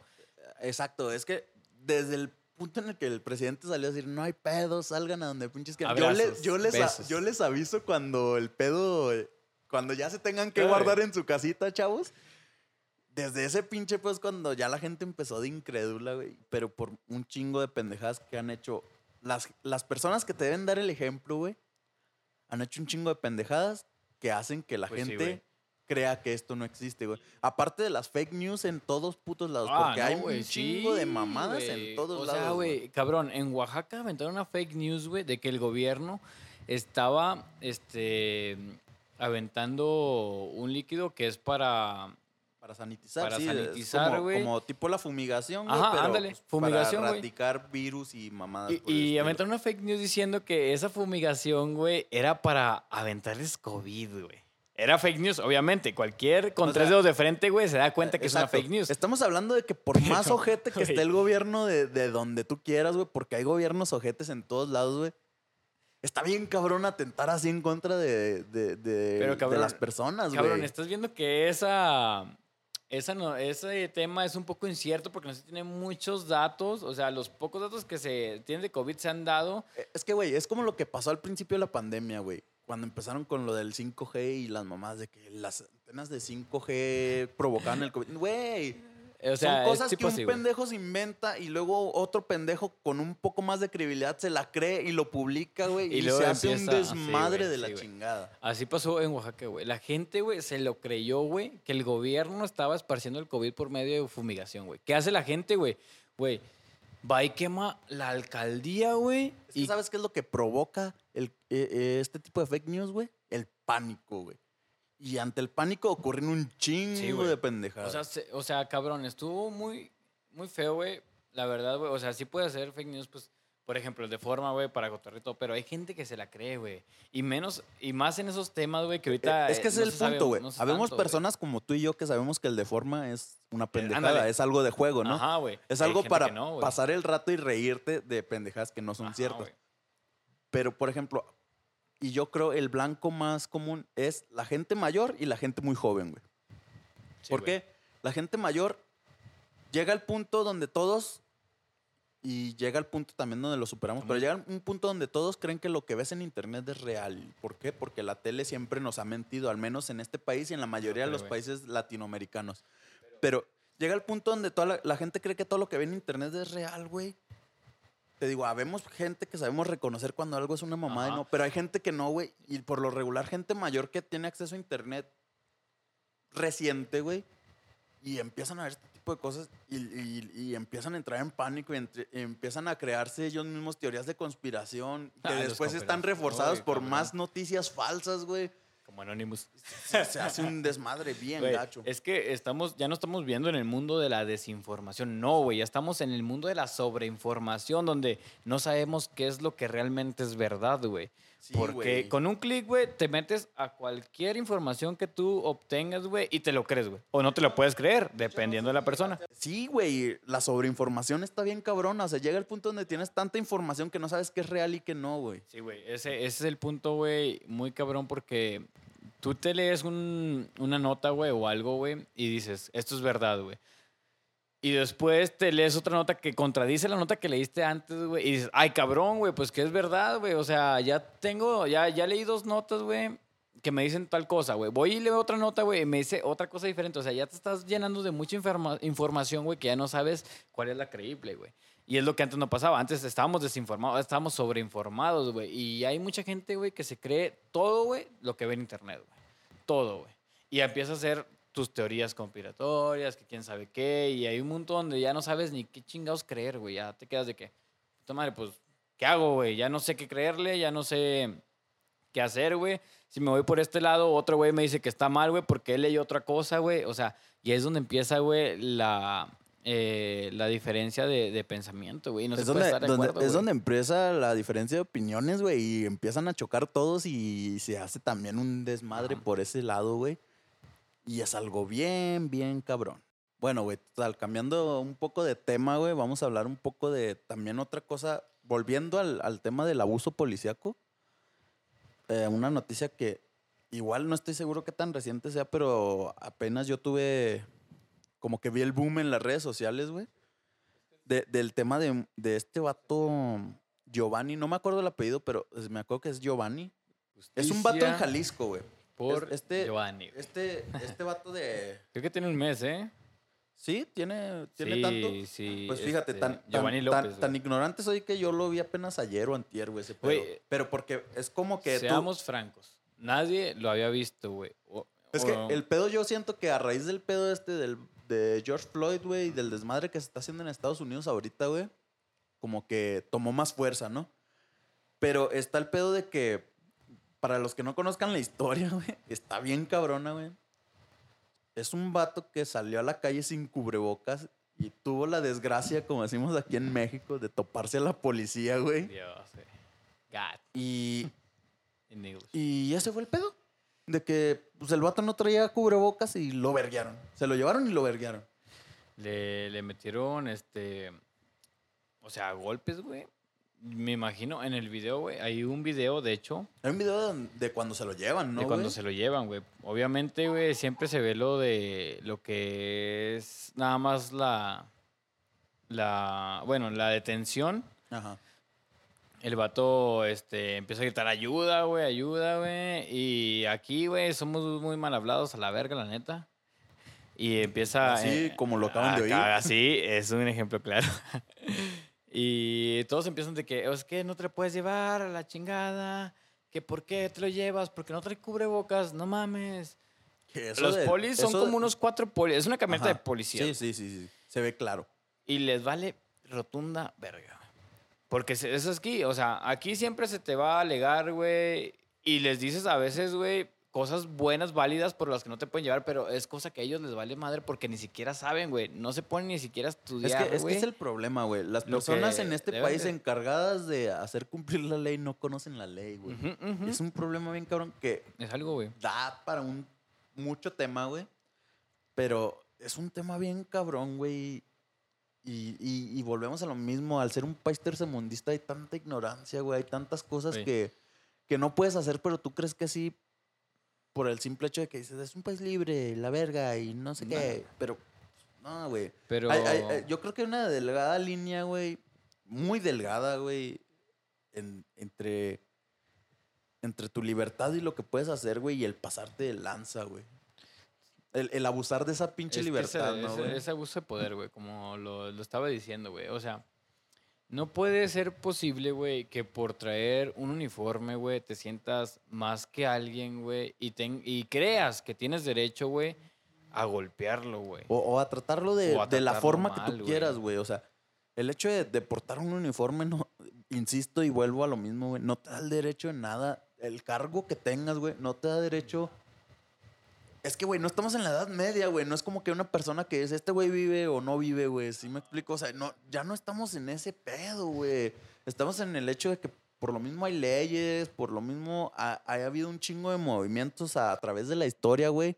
Exacto, es que desde el punto en el que el presidente salió a decir, no hay pedo, salgan a donde pinches quieran". Yo, les, a- yo les aviso cuando el pedo, cuando ya se tengan que guardar en su casita, chavos. Desde ese pinche, pues, cuando ya la gente empezó de incrédula, güey, pero por un chingo de pendejadas que han hecho. Las, las personas que te deben dar el ejemplo, güey, han hecho un chingo de pendejadas que hacen que la Pues sí, gente güey. crea que esto no existe, güey. Aparte de las fake news en todos putos lados, Ah, porque no, hay güey, un chingo de sí, mamadas güey. en todos o lados. sea, güey, cabrón, en Oaxaca aventaron una fake news, güey, de que el gobierno estaba, este, aventando un líquido que es para Para sanitizar, Para sí, sanitizar, como, güey. como tipo la fumigación, güey, Ajá, pero ándale, pues, fumigación, para erradicar virus y mamadas. Y, aventaron una fake news diciendo que esa fumigación, güey, era para aventarles COVID, güey. Era fake news, obviamente. Cualquier con O tres sea, dedos de frente, güey, se da cuenta que Exacto. es una fake news. Estamos hablando de que por más ojete que esté el gobierno de, de donde tú quieras, güey, porque hay gobiernos ojetes en todos lados, güey. Está bien cabrón atentar así en contra de, de, de- Pero, de las personas, güey. Cabrón, estás viendo que esa, esa no, ese tema es un poco incierto porque no se tiene muchos datos. O sea, los pocos datos que se tienen de COVID se han dado. Eh, Es que, güey, es como lo que pasó al principio de la pandemia, güey. Cuando empezaron con lo del 5G y las mamás de que las antenas de 5G provocaban el COVID. Güey, O sea, son cosas que un así, pendejo se inventa y luego otro pendejo con un poco más de credibilidad se la cree y lo publica, güey. Y Y, luego se hace un sí, desmadre güey, de la sí, chingada. Así pasó en Oaxaca, güey. La gente, güey, se lo creyó, güey, que el gobierno estaba esparciendo el COVID por medio de fumigación, güey. ¿Qué hace la gente, güey? Güey, va y quema la alcaldía, güey. Es que y ¿Sabes qué es lo que provoca el, eh, eh, este tipo de fake news, güey? El pánico, güey. Y ante el pánico ocurren un chingo de pendejadas. O sea, se- o sea, cabrón, estuvo muy, muy feo, güey. La verdad, güey. O sea, sí puede ser fake news, pues, por ejemplo, de forma, güey, para cotorrito. Pero hay gente que se la cree, güey. Y menos, y más en esos temas, güey, que ahorita. Eh, es que eh, ese no es el punto, güey. no Habemos tanto, personas como tú y yo que sabemos que el de forma es una pendejada, ándale. es algo de juego, ¿no? Ajá, güey. Es algo para no, pasar el rato y reírte de pendejadas que no son Ajá, ciertas. güey. Pero, por ejemplo, y yo creo el blanco más común es la gente mayor y la gente muy joven, güey. Sí, ¿Por güey. qué? La gente mayor llega al punto donde todos, y llega al punto también donde lo superamos, pero llega un punto donde todos creen que lo que ves en internet es real. ¿Por qué? Porque la tele siempre nos ha mentido, al menos en este país y en la mayoría de los güey. países latinoamericanos. Pero llega al punto donde toda la, la gente cree que todo lo que ve en internet es real, güey. Te digo, habemos gente que sabemos reconocer cuando algo es una mamada y no, pero hay gente que no, güey. Y por lo regular, gente mayor que tiene acceso a internet reciente, güey. Y empiezan a ver este tipo de cosas y, y- y empiezan a entrar en pánico y entre- empiezan a crearse ellos mismos teorías de conspiración que Ah, después están reforzadas Ay, por cabrón. más noticias falsas, güey. Como Anonymous. Se, se hace un desmadre bien gacho. Es que estamos, ya no estamos viendo en el mundo de la desinformación. No, güey. Ya estamos en el mundo de la sobreinformación, donde no sabemos qué es lo que realmente es verdad, güey. Sí, Porque güey. con un clic, güey, te metes a cualquier información que tú obtengas, güey, y te lo crees, güey. O no te lo puedes creer, dependiendo de la persona. Sí, güey, la sobreinformación está bien cabrona. O sea, llega el punto donde tienes tanta información que no sabes qué es real y qué no, güey. Sí, güey. Ese, ese es el punto, güey, muy cabrón porque tú te lees un- una nota, güey, o algo, güey, y dices, esto es verdad, güey. Y después te lees otra nota que contradice la nota que leíste antes, güey, y dices, ay, cabrón, güey, pues que es verdad, güey. O sea, ya tengo, ya, ya leí dos notas, güey, que me dicen tal cosa, güey. Voy y leo otra nota, güey, y me dice otra cosa diferente. O sea, ya te estás llenando de mucha informa- información, güey, que ya no sabes cuál es la creíble, güey. Y es lo que antes no pasaba. Antes estábamos desinformados, estábamos sobreinformados, güey. Y hay mucha gente, güey, que se cree todo, güey, lo que ve en internet, güey. Todo, güey. Y empieza a hacer tus teorías conspiratorias, que quién sabe qué. Y hay un montón donde ya no sabes ni qué chingados creer, güey. Ya te quedas de que, puta madre, pues, ¿qué hago, güey? Ya no sé qué creerle, ya no sé qué hacer, güey. Si me voy por este lado, otro güey me dice que está mal, güey, porque él leyó otra cosa, güey. O sea, y es donde empieza, güey, la, eh, la diferencia de, de pensamiento, güey. No es se puede donde, estar de donde- acuerdo, es donde empieza la diferencia de opiniones, güey, y empiezan a chocar todos y se hace también un desmadre Ajá. por ese lado, güey. Y es algo bien, bien cabrón. Bueno, güey, total, cambiando un poco de tema, güey, vamos a hablar un poco de también otra cosa, volviendo al, al tema del abuso policíaco. Eh, una noticia que igual no estoy seguro qué tan reciente sea, pero apenas yo tuve, como que vi el boom en las redes sociales, güey. de- del tema de, de este vato Giovanni, no me acuerdo el apellido, pero me acuerdo que es Giovanni. Es un vato en Jalisco, güey. Por Es- este- Giovanni. Este, este vato de... Creo que tiene un mes, ¿eh? Sí, tiene, tiene sí, tanto. sí. Pues fíjate, este, tan, tan- tan- ignorante soy que yo lo vi apenas ayer o antier, güey, ese pedo. Pero porque es como que tú... Seamos francos. Nadie lo había visto, güey. O- Es que el pedo yo siento que a raíz del pedo este del, de George Floyd, güey, y del desmadre que se está haciendo en Estados Unidos ahorita, güey, como que tomó más fuerza, ¿no? Pero está el pedo de que, para los que no conozcan la historia, güey, está bien cabrona, güey. Es un vato que salió a la calle sin cubrebocas y tuvo la desgracia, como decimos aquí en México, de toparse a la policía, güey. Dios, güey. God. Y, in English. y ese fue el pedo. De que pues, el vato no traía cubrebocas y lo verguearon. Se lo llevaron y lo verguearon. Le, le metieron, este... O sea, golpes, güey. Me imagino en el video, güey. Hay un video, de hecho, Hay un video de, de cuando se lo llevan, ¿no? de cuando güey? se lo llevan, güey. Obviamente, güey, siempre se ve lo de lo que es nada más la... La... Bueno, la detención. Ajá. El vato este, empieza a gritar ayuda, güey, ayuda, güey. Y aquí, güey, somos muy mal hablados a la verga, la neta. Y empieza... Así como lo acaban de oír. Así, es un ejemplo claro. y todos empiezan de que, es que no te lo puedes llevar a la chingada. Que por qué te lo llevas, porque no trae cubrebocas, no mames. Eso Los de- polis son eso como de- unos cuatro polis. Es una camioneta Ajá. de policía. Sí, sí, sí, sí. Se ve claro. Y les vale rotunda verga. Porque eso es aquí, o sea, aquí siempre se te va a alegar, güey, y les dices a veces, güey, cosas buenas, válidas por las que no te pueden llevar, pero es cosa que a ellos les vale madre porque ni siquiera saben, güey. No se ponen ni siquiera a Es estudiar, que, es que es el problema, güey. Las personas en este país de- encargadas de hacer cumplir la ley no conocen la ley, güey. Es un problema bien cabrón que Es algo, güey. da para un mucho tema, güey. Pero es un tema bien cabrón, güey. Y, y- y volvemos a lo mismo. Al ser un país tercermundista hay tanta ignorancia, güey. Hay tantas cosas Sí. que, que no puedes hacer, pero tú crees que sí por el simple hecho de que dices, es un país libre, la verga, y no sé qué. Pero, no, güey. Pero Hay- hay- hay- yo creo que hay una delgada línea, güey. Muy delgada, güey. en- entre, entre tu libertad y lo que puedes hacer, güey, y el pasarte de lanza, güey. El, el abusar de esa pinche Es libertad, ese, ¿no, ese- ese abuso de poder, güey, como lo, lo estaba diciendo, güey. O sea, no puede ser posible, güey, que por traer un uniforme, güey, te sientas más que alguien, güey, y, ten- y creas que tienes derecho, güey, a golpearlo, güey. O, o a tratarlo de, de la forma que tú quieras, güey. O sea, el hecho de, de portar un uniforme, no, insisto y vuelvo a lo mismo, güey, no te da el derecho en nada. El cargo que tengas, güey, no te da derecho. Es que, güey, no estamos en la Edad Media, güey. No es como que una persona que es este güey vive o no vive, güey. ¿Sí me explico? O sea, no, ya no estamos en ese pedo, güey. Estamos en el hecho de que por lo mismo hay leyes, por lo mismo ha, ha habido un chingo de movimientos a, través de la historia, güey,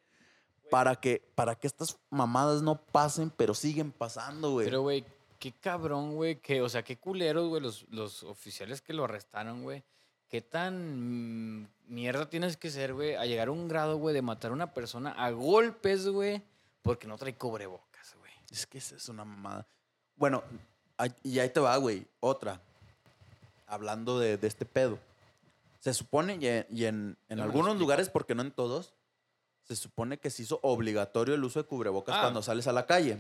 para que, para que estas mamadas no pasen, pero siguen pasando, güey. Pero, güey, qué cabrón, güey, que, o sea, qué culeros, güey, los, los oficiales que lo arrestaron, güey. Qué tan mierda tienes que ser, güey, a llegar a un grado, güey, de matar a una persona a golpes, güey, porque no trae cubrebocas, güey. Es que esa es una mamada. Bueno, y ahí te va, güey. Otra. Hablando de, de este pedo. Se supone, y en, algunos explico. lugares, porque no en todos, se supone que se hizo obligatorio el uso de cubrebocas Ah. cuando sales a la calle.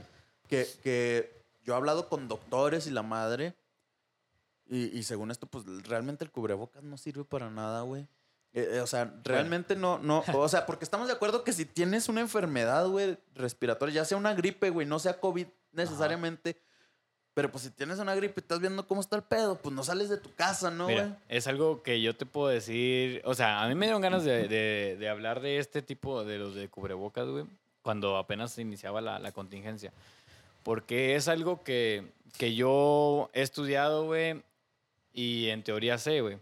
Que, que yo he hablado con doctores y la madre. Y, y según esto, pues realmente el cubrebocas no sirve para nada, güey. Eh, eh, o sea, realmente no, no. O sea, porque estamos de acuerdo que si tienes una enfermedad, güey, respiratoria, ya sea una gripe, güey, no sea COVID necesariamente. Pero pues si tienes una gripe y estás viendo cómo está el pedo, pues no sales de tu casa, ¿no, güey? Es algo que yo te puedo decir. O sea, a mí me dieron ganas de, de- de hablar de este tipo de los de cubrebocas, güey, cuando apenas se iniciaba la, la contingencia. Porque es algo que, que yo he estudiado, güey, y en teoría sé, güey.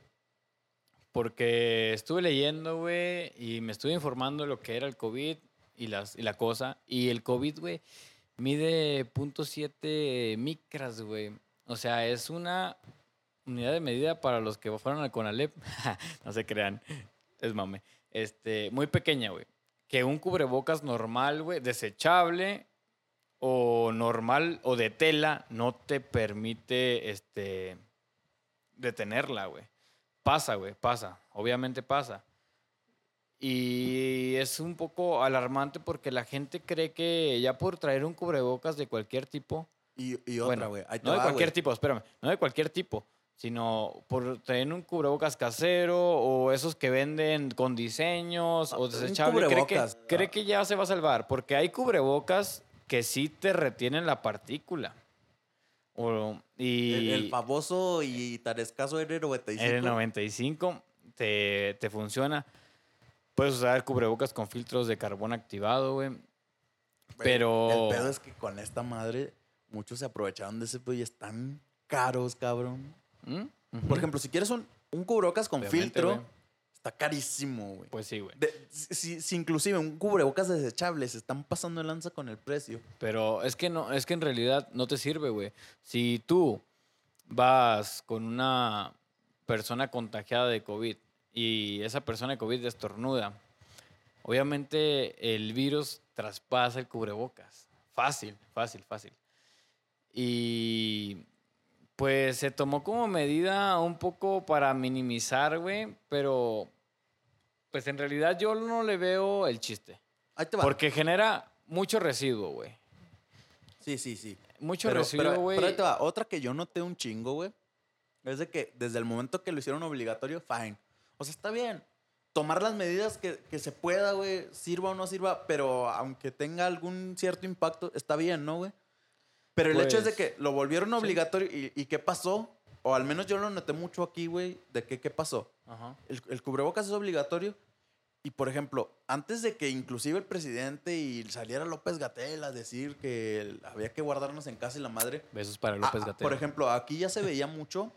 Porque estuve leyendo, güey, y me estuve informando de lo que era el COVID y, las, y la cosa. Y el COVID, güey, mide .7 micras, güey. O sea, es una unidad de medida para los que fueron al CONALEP. no se crean, es mame. Este, muy pequeña, güey. Que un cubrebocas normal, güey, desechable o normal o de tela no te permite, este, detenerla, güey. Pasa, güey, pasa. Obviamente pasa. Y es un poco alarmante porque la gente cree que ya por traer un cubrebocas de cualquier tipo, Y, y otra, güey. no de va, cualquier tipo, espérame, no de cualquier tipo, sino por traer un cubrebocas casero o esos que venden con diseños Ah, o un desechables. Cree que, cree que ya se va a salvar, porque hay cubrebocas que sí te retienen la partícula. O, y El, el famoso y tan escaso N95. N95 te, te funciona. Puedes usar cubrebocas con filtros de carbón activado, güey. Pero... El pedo es que con esta madre, muchos se aprovecharon de ese pedo y están caros, cabrón. ¿Mm? Por ejemplo, si quieres un, un cubrebocas con Obviamente, filtro, güey. Está carísimo, güey. Pues sí, güey. De- si, si inclusive un cubrebocas desechable se están pasando el lanza con el precio. Pero es que no, es que en realidad no te sirve, güey. Si tú vas con una persona contagiada de COVID y esa persona de COVID estornuda, obviamente el virus traspasa el cubrebocas. Fácil, fácil, fácil. Y pues se tomó como medida un poco para minimizar, güey, pero pues en realidad yo no le veo el chiste. Ahí te va. Porque genera mucho residuo, güey. Sí, sí, sí. Mucho Pero, residuo, güey. pero ahí te va. Otra que yo noté un chingo, güey. Es de que desde el momento que lo hicieron obligatorio, fine. O sea, está bien. Tomar las medidas que, que se pueda, güey, sirva o no sirva, pero aunque tenga algún cierto impacto, está bien, ¿no, güey? Pero el hecho es de Pues, que lo volvieron sí. obligatorio y, y ¿qué pasó? O al menos yo lo noté mucho aquí, güey, de que qué pasó. Ajá. El, el cubrebocas es obligatorio. Y por ejemplo, antes de que inclusive el presidente y saliera López Gatel a decir que había que guardarnos en casa y la madre, Besos para López Gatell. Por ejemplo, aquí ya se veía mucho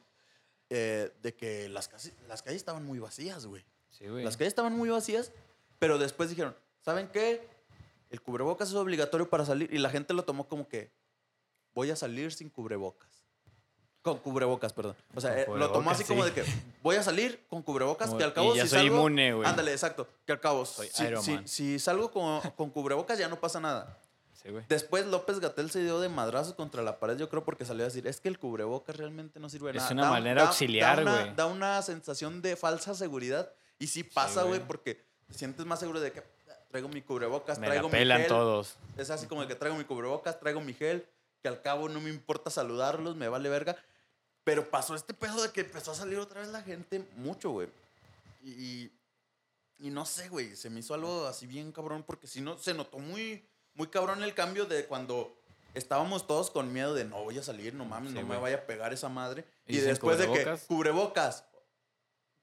eh, de que las, casi- las calles estaban muy vacías, güey. Sí, güey. Las calles estaban muy vacías, pero después dijeron, ¿saben qué? El cubrebocas es obligatorio para salir y la gente lo tomó como que voy a salir sin cubrebocas. Con cubrebocas, perdón. O sea, eh, lo tomó así como de que voy a salir con cubrebocas, Como- que al cabo y ya si soy salgo... inmune, güey. Ándale, exacto. Que al cabo, Soy si, Iron si- Man. si salgo con, con cubrebocas ya no pasa nada. Sí, güey. Después López Gatel se dio de madrazos contra la pared, yo creo, porque salió a decir, es que el cubrebocas realmente no sirve de Es nada. una manera auxiliar, una- güey. Da una sensación de falsa seguridad. Y sí pasa, güey. güey, porque te sientes más seguro de que "Ah, traigo mi cubrebocas, Me traigo la mi pelan gel. todos. Es así como de que traigo mi cubrebocas, traigo mi gel, que al cabo no me importa saludarlos, me vale verga. Pero pasó este pedo de que empezó a salir otra vez la gente mucho, güey. Y, y no sé, güey, se me hizo algo así bien cabrón, porque si no, se notó muy, muy cabrón el cambio de cuando estábamos todos con miedo de no voy a salir, no mames, Sí, no me vaya a pegar esa madre. Y después de que cubrebocas.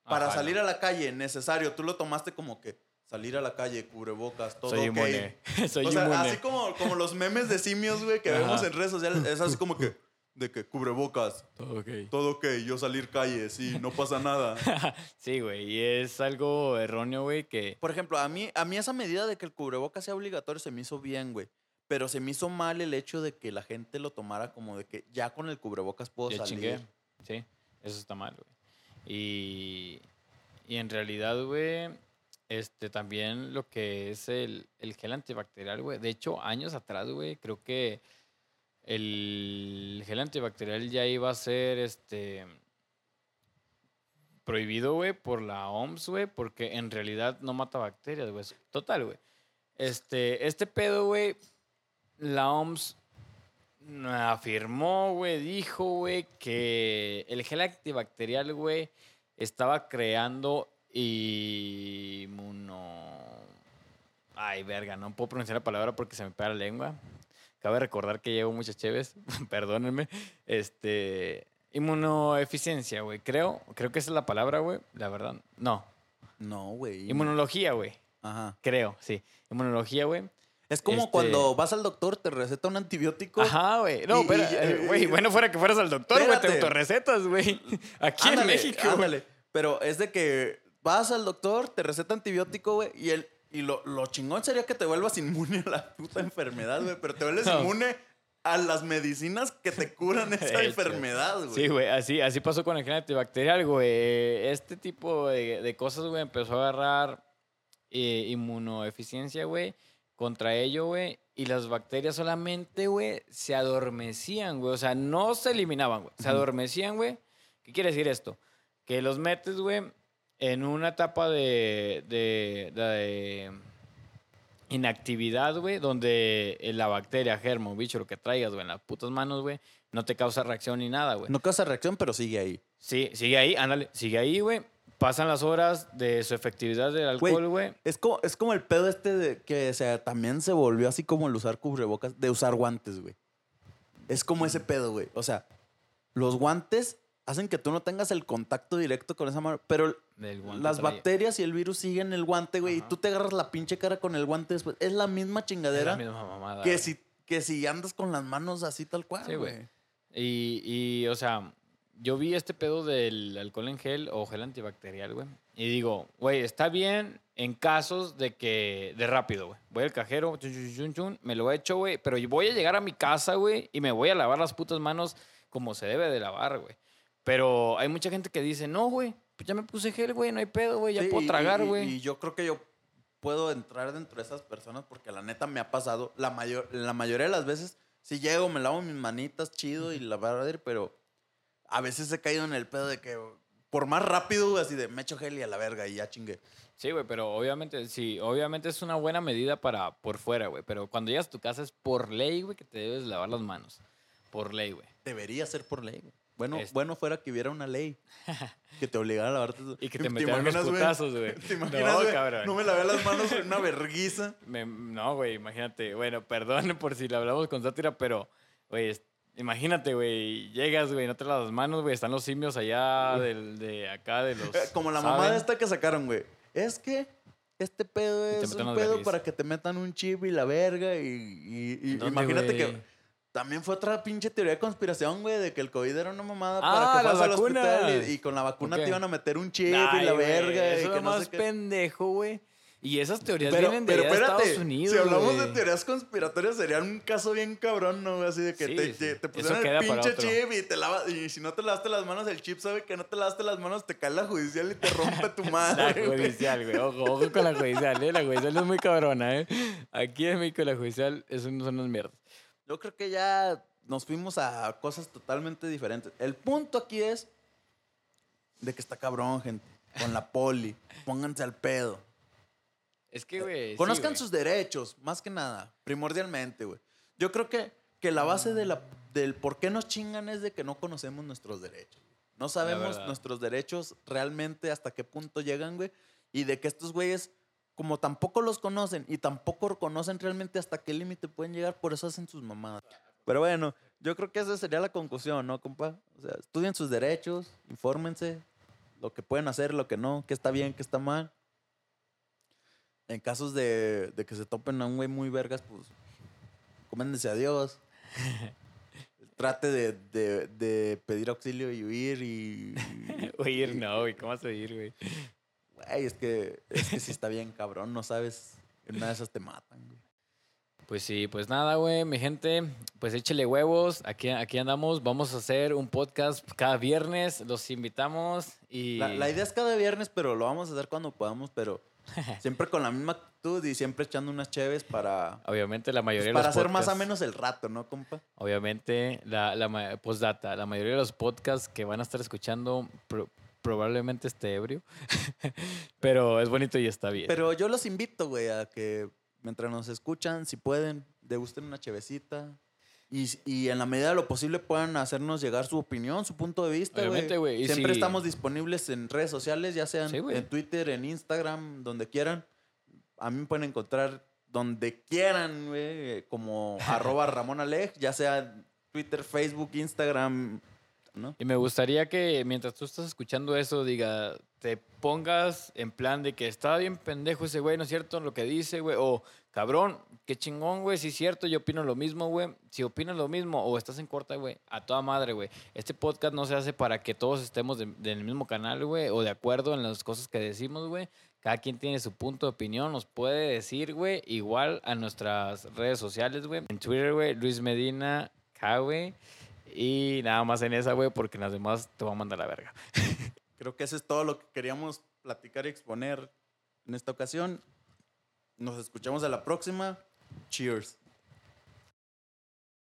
para salir no. a la calle, necesario, tú lo tomaste como que salir a la calle, cubrebocas, todo Soy inmune. Soy o sea, inmune. así como, como los memes de simios, güey, que Ajá. vemos en redes sociales, es así como que De que cubrebocas, Todo ok. todo ok, yo salir calle, sí, no pasa nada. sí, güey. Y es algo erróneo, güey, que. Por ejemplo, a mí, a mí esa medida de que el cubrebocas sea obligatorio se me hizo bien, güey. Pero se me hizo mal el hecho de que la gente lo tomara como de que ya con el cubrebocas puedo Ya salir. chingué. Sí, eso está mal, güey. Y, y en realidad, güey, este también lo que es el, el gel antibacterial, güey. De hecho, años atrás, güey, creo que el gel antibacterial ya iba a ser este prohibido, güey, por la OMS, güey, porque en realidad no mata bacterias, güey. Total, güey. Este, este pedo, güey, la OMS afirmó, güey, dijo, güey, que el gel antibacterial, güey, estaba creando inmuno... Ay, verga, no puedo pronunciar la palabra porque se me pega la lengua. Cabe recordar que llevo muchas cheves, perdónenme. Este, inmunoeficiencia, güey, creo, creo que esa es la palabra, güey, la verdad. No, No, güey. inmunología, güey, Ajá. creo, sí. Inmunología, güey. Es como Este- cuando vas al doctor, te receta un antibiótico. Ajá, güey. No, Y- pero, y- eh, y- güey, bueno fuera que fueras al doctor, güey, te autorrecetas, güey. Aquí en México. ándale. Pero es de que vas al doctor, te receta antibiótico, güey, y el y lo, lo chingón sería que te vuelvas inmune a la puta enfermedad, güey, pero te vuelves No. inmune a las medicinas que te curan esa enfermedad, güey. Sí, güey, así, así pasó con el gel antibacterial, güey. Este tipo de, de cosas, güey, empezó a agarrar eh, inmunoeficiencia, güey, contra ello, güey. Y las bacterias solamente, güey, se adormecían, güey. O sea, no se eliminaban, güey. Se adormecían, güey. ¿Qué quiere decir esto? Que los metes, güey, en una etapa de, de, de inactividad, güey, donde eh, la bacteria, germo, bicho, lo que traigas, güey, en las putas manos, güey, no te causa reacción ni nada, güey. No causa reacción, pero sigue ahí. Sí, sigue ahí, ándale, sigue ahí, güey. Pasan las horas de su efectividad del alcohol, güey. Es como, es como el pedo este de que o sea, también se volvió así como el usar cubrebocas, de usar guantes, güey. Es como ese pedo, güey. O sea, los guantes hacen que tú no tengas el contacto directo con esa mano, pero las bacterias y el virus siguen el guante, güey, y tú te agarras la pinche cara con el guante después. Es la misma Es la chingadera misma mamada, que güey. si, que si andas con las manos así tal cual, Sí, güey. Y, y, o sea, yo vi este pedo del alcohol en gel o gel antibacterial, güey. Y digo, güey, está bien en casos de que, de rápido, güey. Voy al cajero, chun, chun, chun, chun, me lo echo, güey. Pero yo voy a llegar a mi casa, güey, y me voy a lavar las putas manos como se debe de lavar, güey. Pero hay mucha gente que dice, no, güey, pues ya me puse gel, güey, no hay pedo, güey, ya Sí, puedo tragar, y- güey. Y, yo creo que yo puedo entrar dentro de esas personas porque la neta me ha pasado. La, mayor, la mayoría de las veces, si llego, me lavo mis manitas chido y la verdad, pero a veces he caído en el pedo de que por más rápido, güey, así de me echo gel y a la verga y ya chingue. Sí, güey, pero obviamente, sí, obviamente es una buena medida para por fuera, güey. Pero cuando llegas a tu casa es por ley, güey, que te debes lavar las manos. Por ley, güey. Debería ser por ley, güey. Bueno, Es- bueno fuera que hubiera una ley que te obligara a lavarte. Y que te metieran los putazos, güey. ¿Te imaginas, No, cabrón. No me lavé las manos en una verguiza. Me- no, güey, imagínate. Bueno, perdón por si le hablamos con sátira, pero, güey, imagínate, güey, llegas, güey, no te lavas las manos, güey, están los simios allá del, de acá, de los... Eh, Como la ¿saben? mamada esta que sacaron, güey. Es que este pedo te es un pedo vergüenza. para que te metan un chip y la verga. Y, y- y ¿Dónde, imagínate que también fue otra pinche teoría de conspiración, güey, de que el COVID era una mamada Ah, para que fueras al hospital y, y con la vacuna Ok. te iban a meter un chip y Ay, la güey, verga. Eso y es que lo no más sé qué. pendejo, güey. Y esas teorías Pero, vienen de pero espérate, Estados Unidos, si hablamos güey. de teorías conspiratorias, sería un caso bien cabrón, ¿no? Así de que Sí, te, sí. te, te pusieron el pinche chip y te lavas, y si no te lavaste las manos, el chip sabe que no te lavaste las manos, te cae la judicial y te rompe tu La madre. güey. judicial, güey. Ojo, ojo con la judicial, ¿eh? La judicial es muy cabrona, ¿eh? Aquí en México la judicial es son unas mierdas. Yo creo que ya nos fuimos a cosas totalmente diferentes. El punto aquí es de que está cabrón, gente. Con la poli. Pónganse al pedo. Es que, güey. sí, Conozcan sus derechos, más que nada. Primordialmente, güey. Yo creo que, que la base de la, del por qué nos chingan es de que no conocemos nuestros derechos. No sabemos nuestros derechos realmente hasta qué punto llegan, güey. Y de que estos güeyes, como tampoco los conocen y tampoco conocen realmente hasta qué límite pueden llegar, por eso hacen sus mamadas. Pero bueno, yo creo que esa sería la conclusión, ¿no, compa? O sea, estudien sus derechos, infórmense, lo que pueden hacer, lo que no, qué está bien, qué está mal. En casos de, de que se topen a un güey muy vergas, pues, coméndense a Dios. trate de, de- de pedir auxilio y huir y... Oír, no, güey. ¿Cómo vas a oír, güey? Güey, es que, es que sí está bien cabrón, no sabes, en una de esas te matan, güey. Pues sí, pues nada, güey, mi gente, pues échele huevos, aquí, aquí andamos, vamos a hacer un podcast cada viernes, los invitamos y... La, la idea es cada viernes, pero lo vamos a hacer cuando podamos, pero siempre con la misma actitud y siempre echando unas cheves para, Obviamente la mayoría pues, de para los hacer más o menos el rato, ¿no, compa? Obviamente, la, la postdata, la mayoría de los podcasts que van a estar escuchando pro- probablemente esté ebrio, pero es bonito y está bien. Pero yo los invito, güey, a que mientras nos escuchan, si pueden, degusten una chevecita. Y, y en la medida de lo posible puedan hacernos llegar su opinión, su punto de vista, Obviamente, güey. Siempre si- estamos disponibles en redes sociales, ya sean Sí, en Twitter, en Instagram, donde quieran. A mí me pueden encontrar donde quieran, güey, como arroba Ramón Alej, ya sea Twitter, Facebook, Instagram, Y me gustaría que mientras tú estás escuchando eso, diga, te pongas en plan de que está bien pendejo ese güey, ¿no es cierto? Lo que dice, güey. O, cabrón, qué chingón, güey, sí es cierto, yo opino lo mismo, güey. Si opinas lo mismo o estás en corta, güey, a toda madre, güey. Este podcast no se hace para que todos estemos de- del mismo canal, güey, o de acuerdo en las cosas que decimos, güey. Cada quien tiene su punto de opinión, nos puede decir, güey, igual a nuestras redes sociales, güey. En Twitter, güey, Luis Medina, K, güey. Y nada más en esa, güey, porque las demás te va a mandar la verga. Creo que eso es todo lo que queríamos platicar y exponer en esta ocasión. Nos escuchamos a la próxima. Cheers.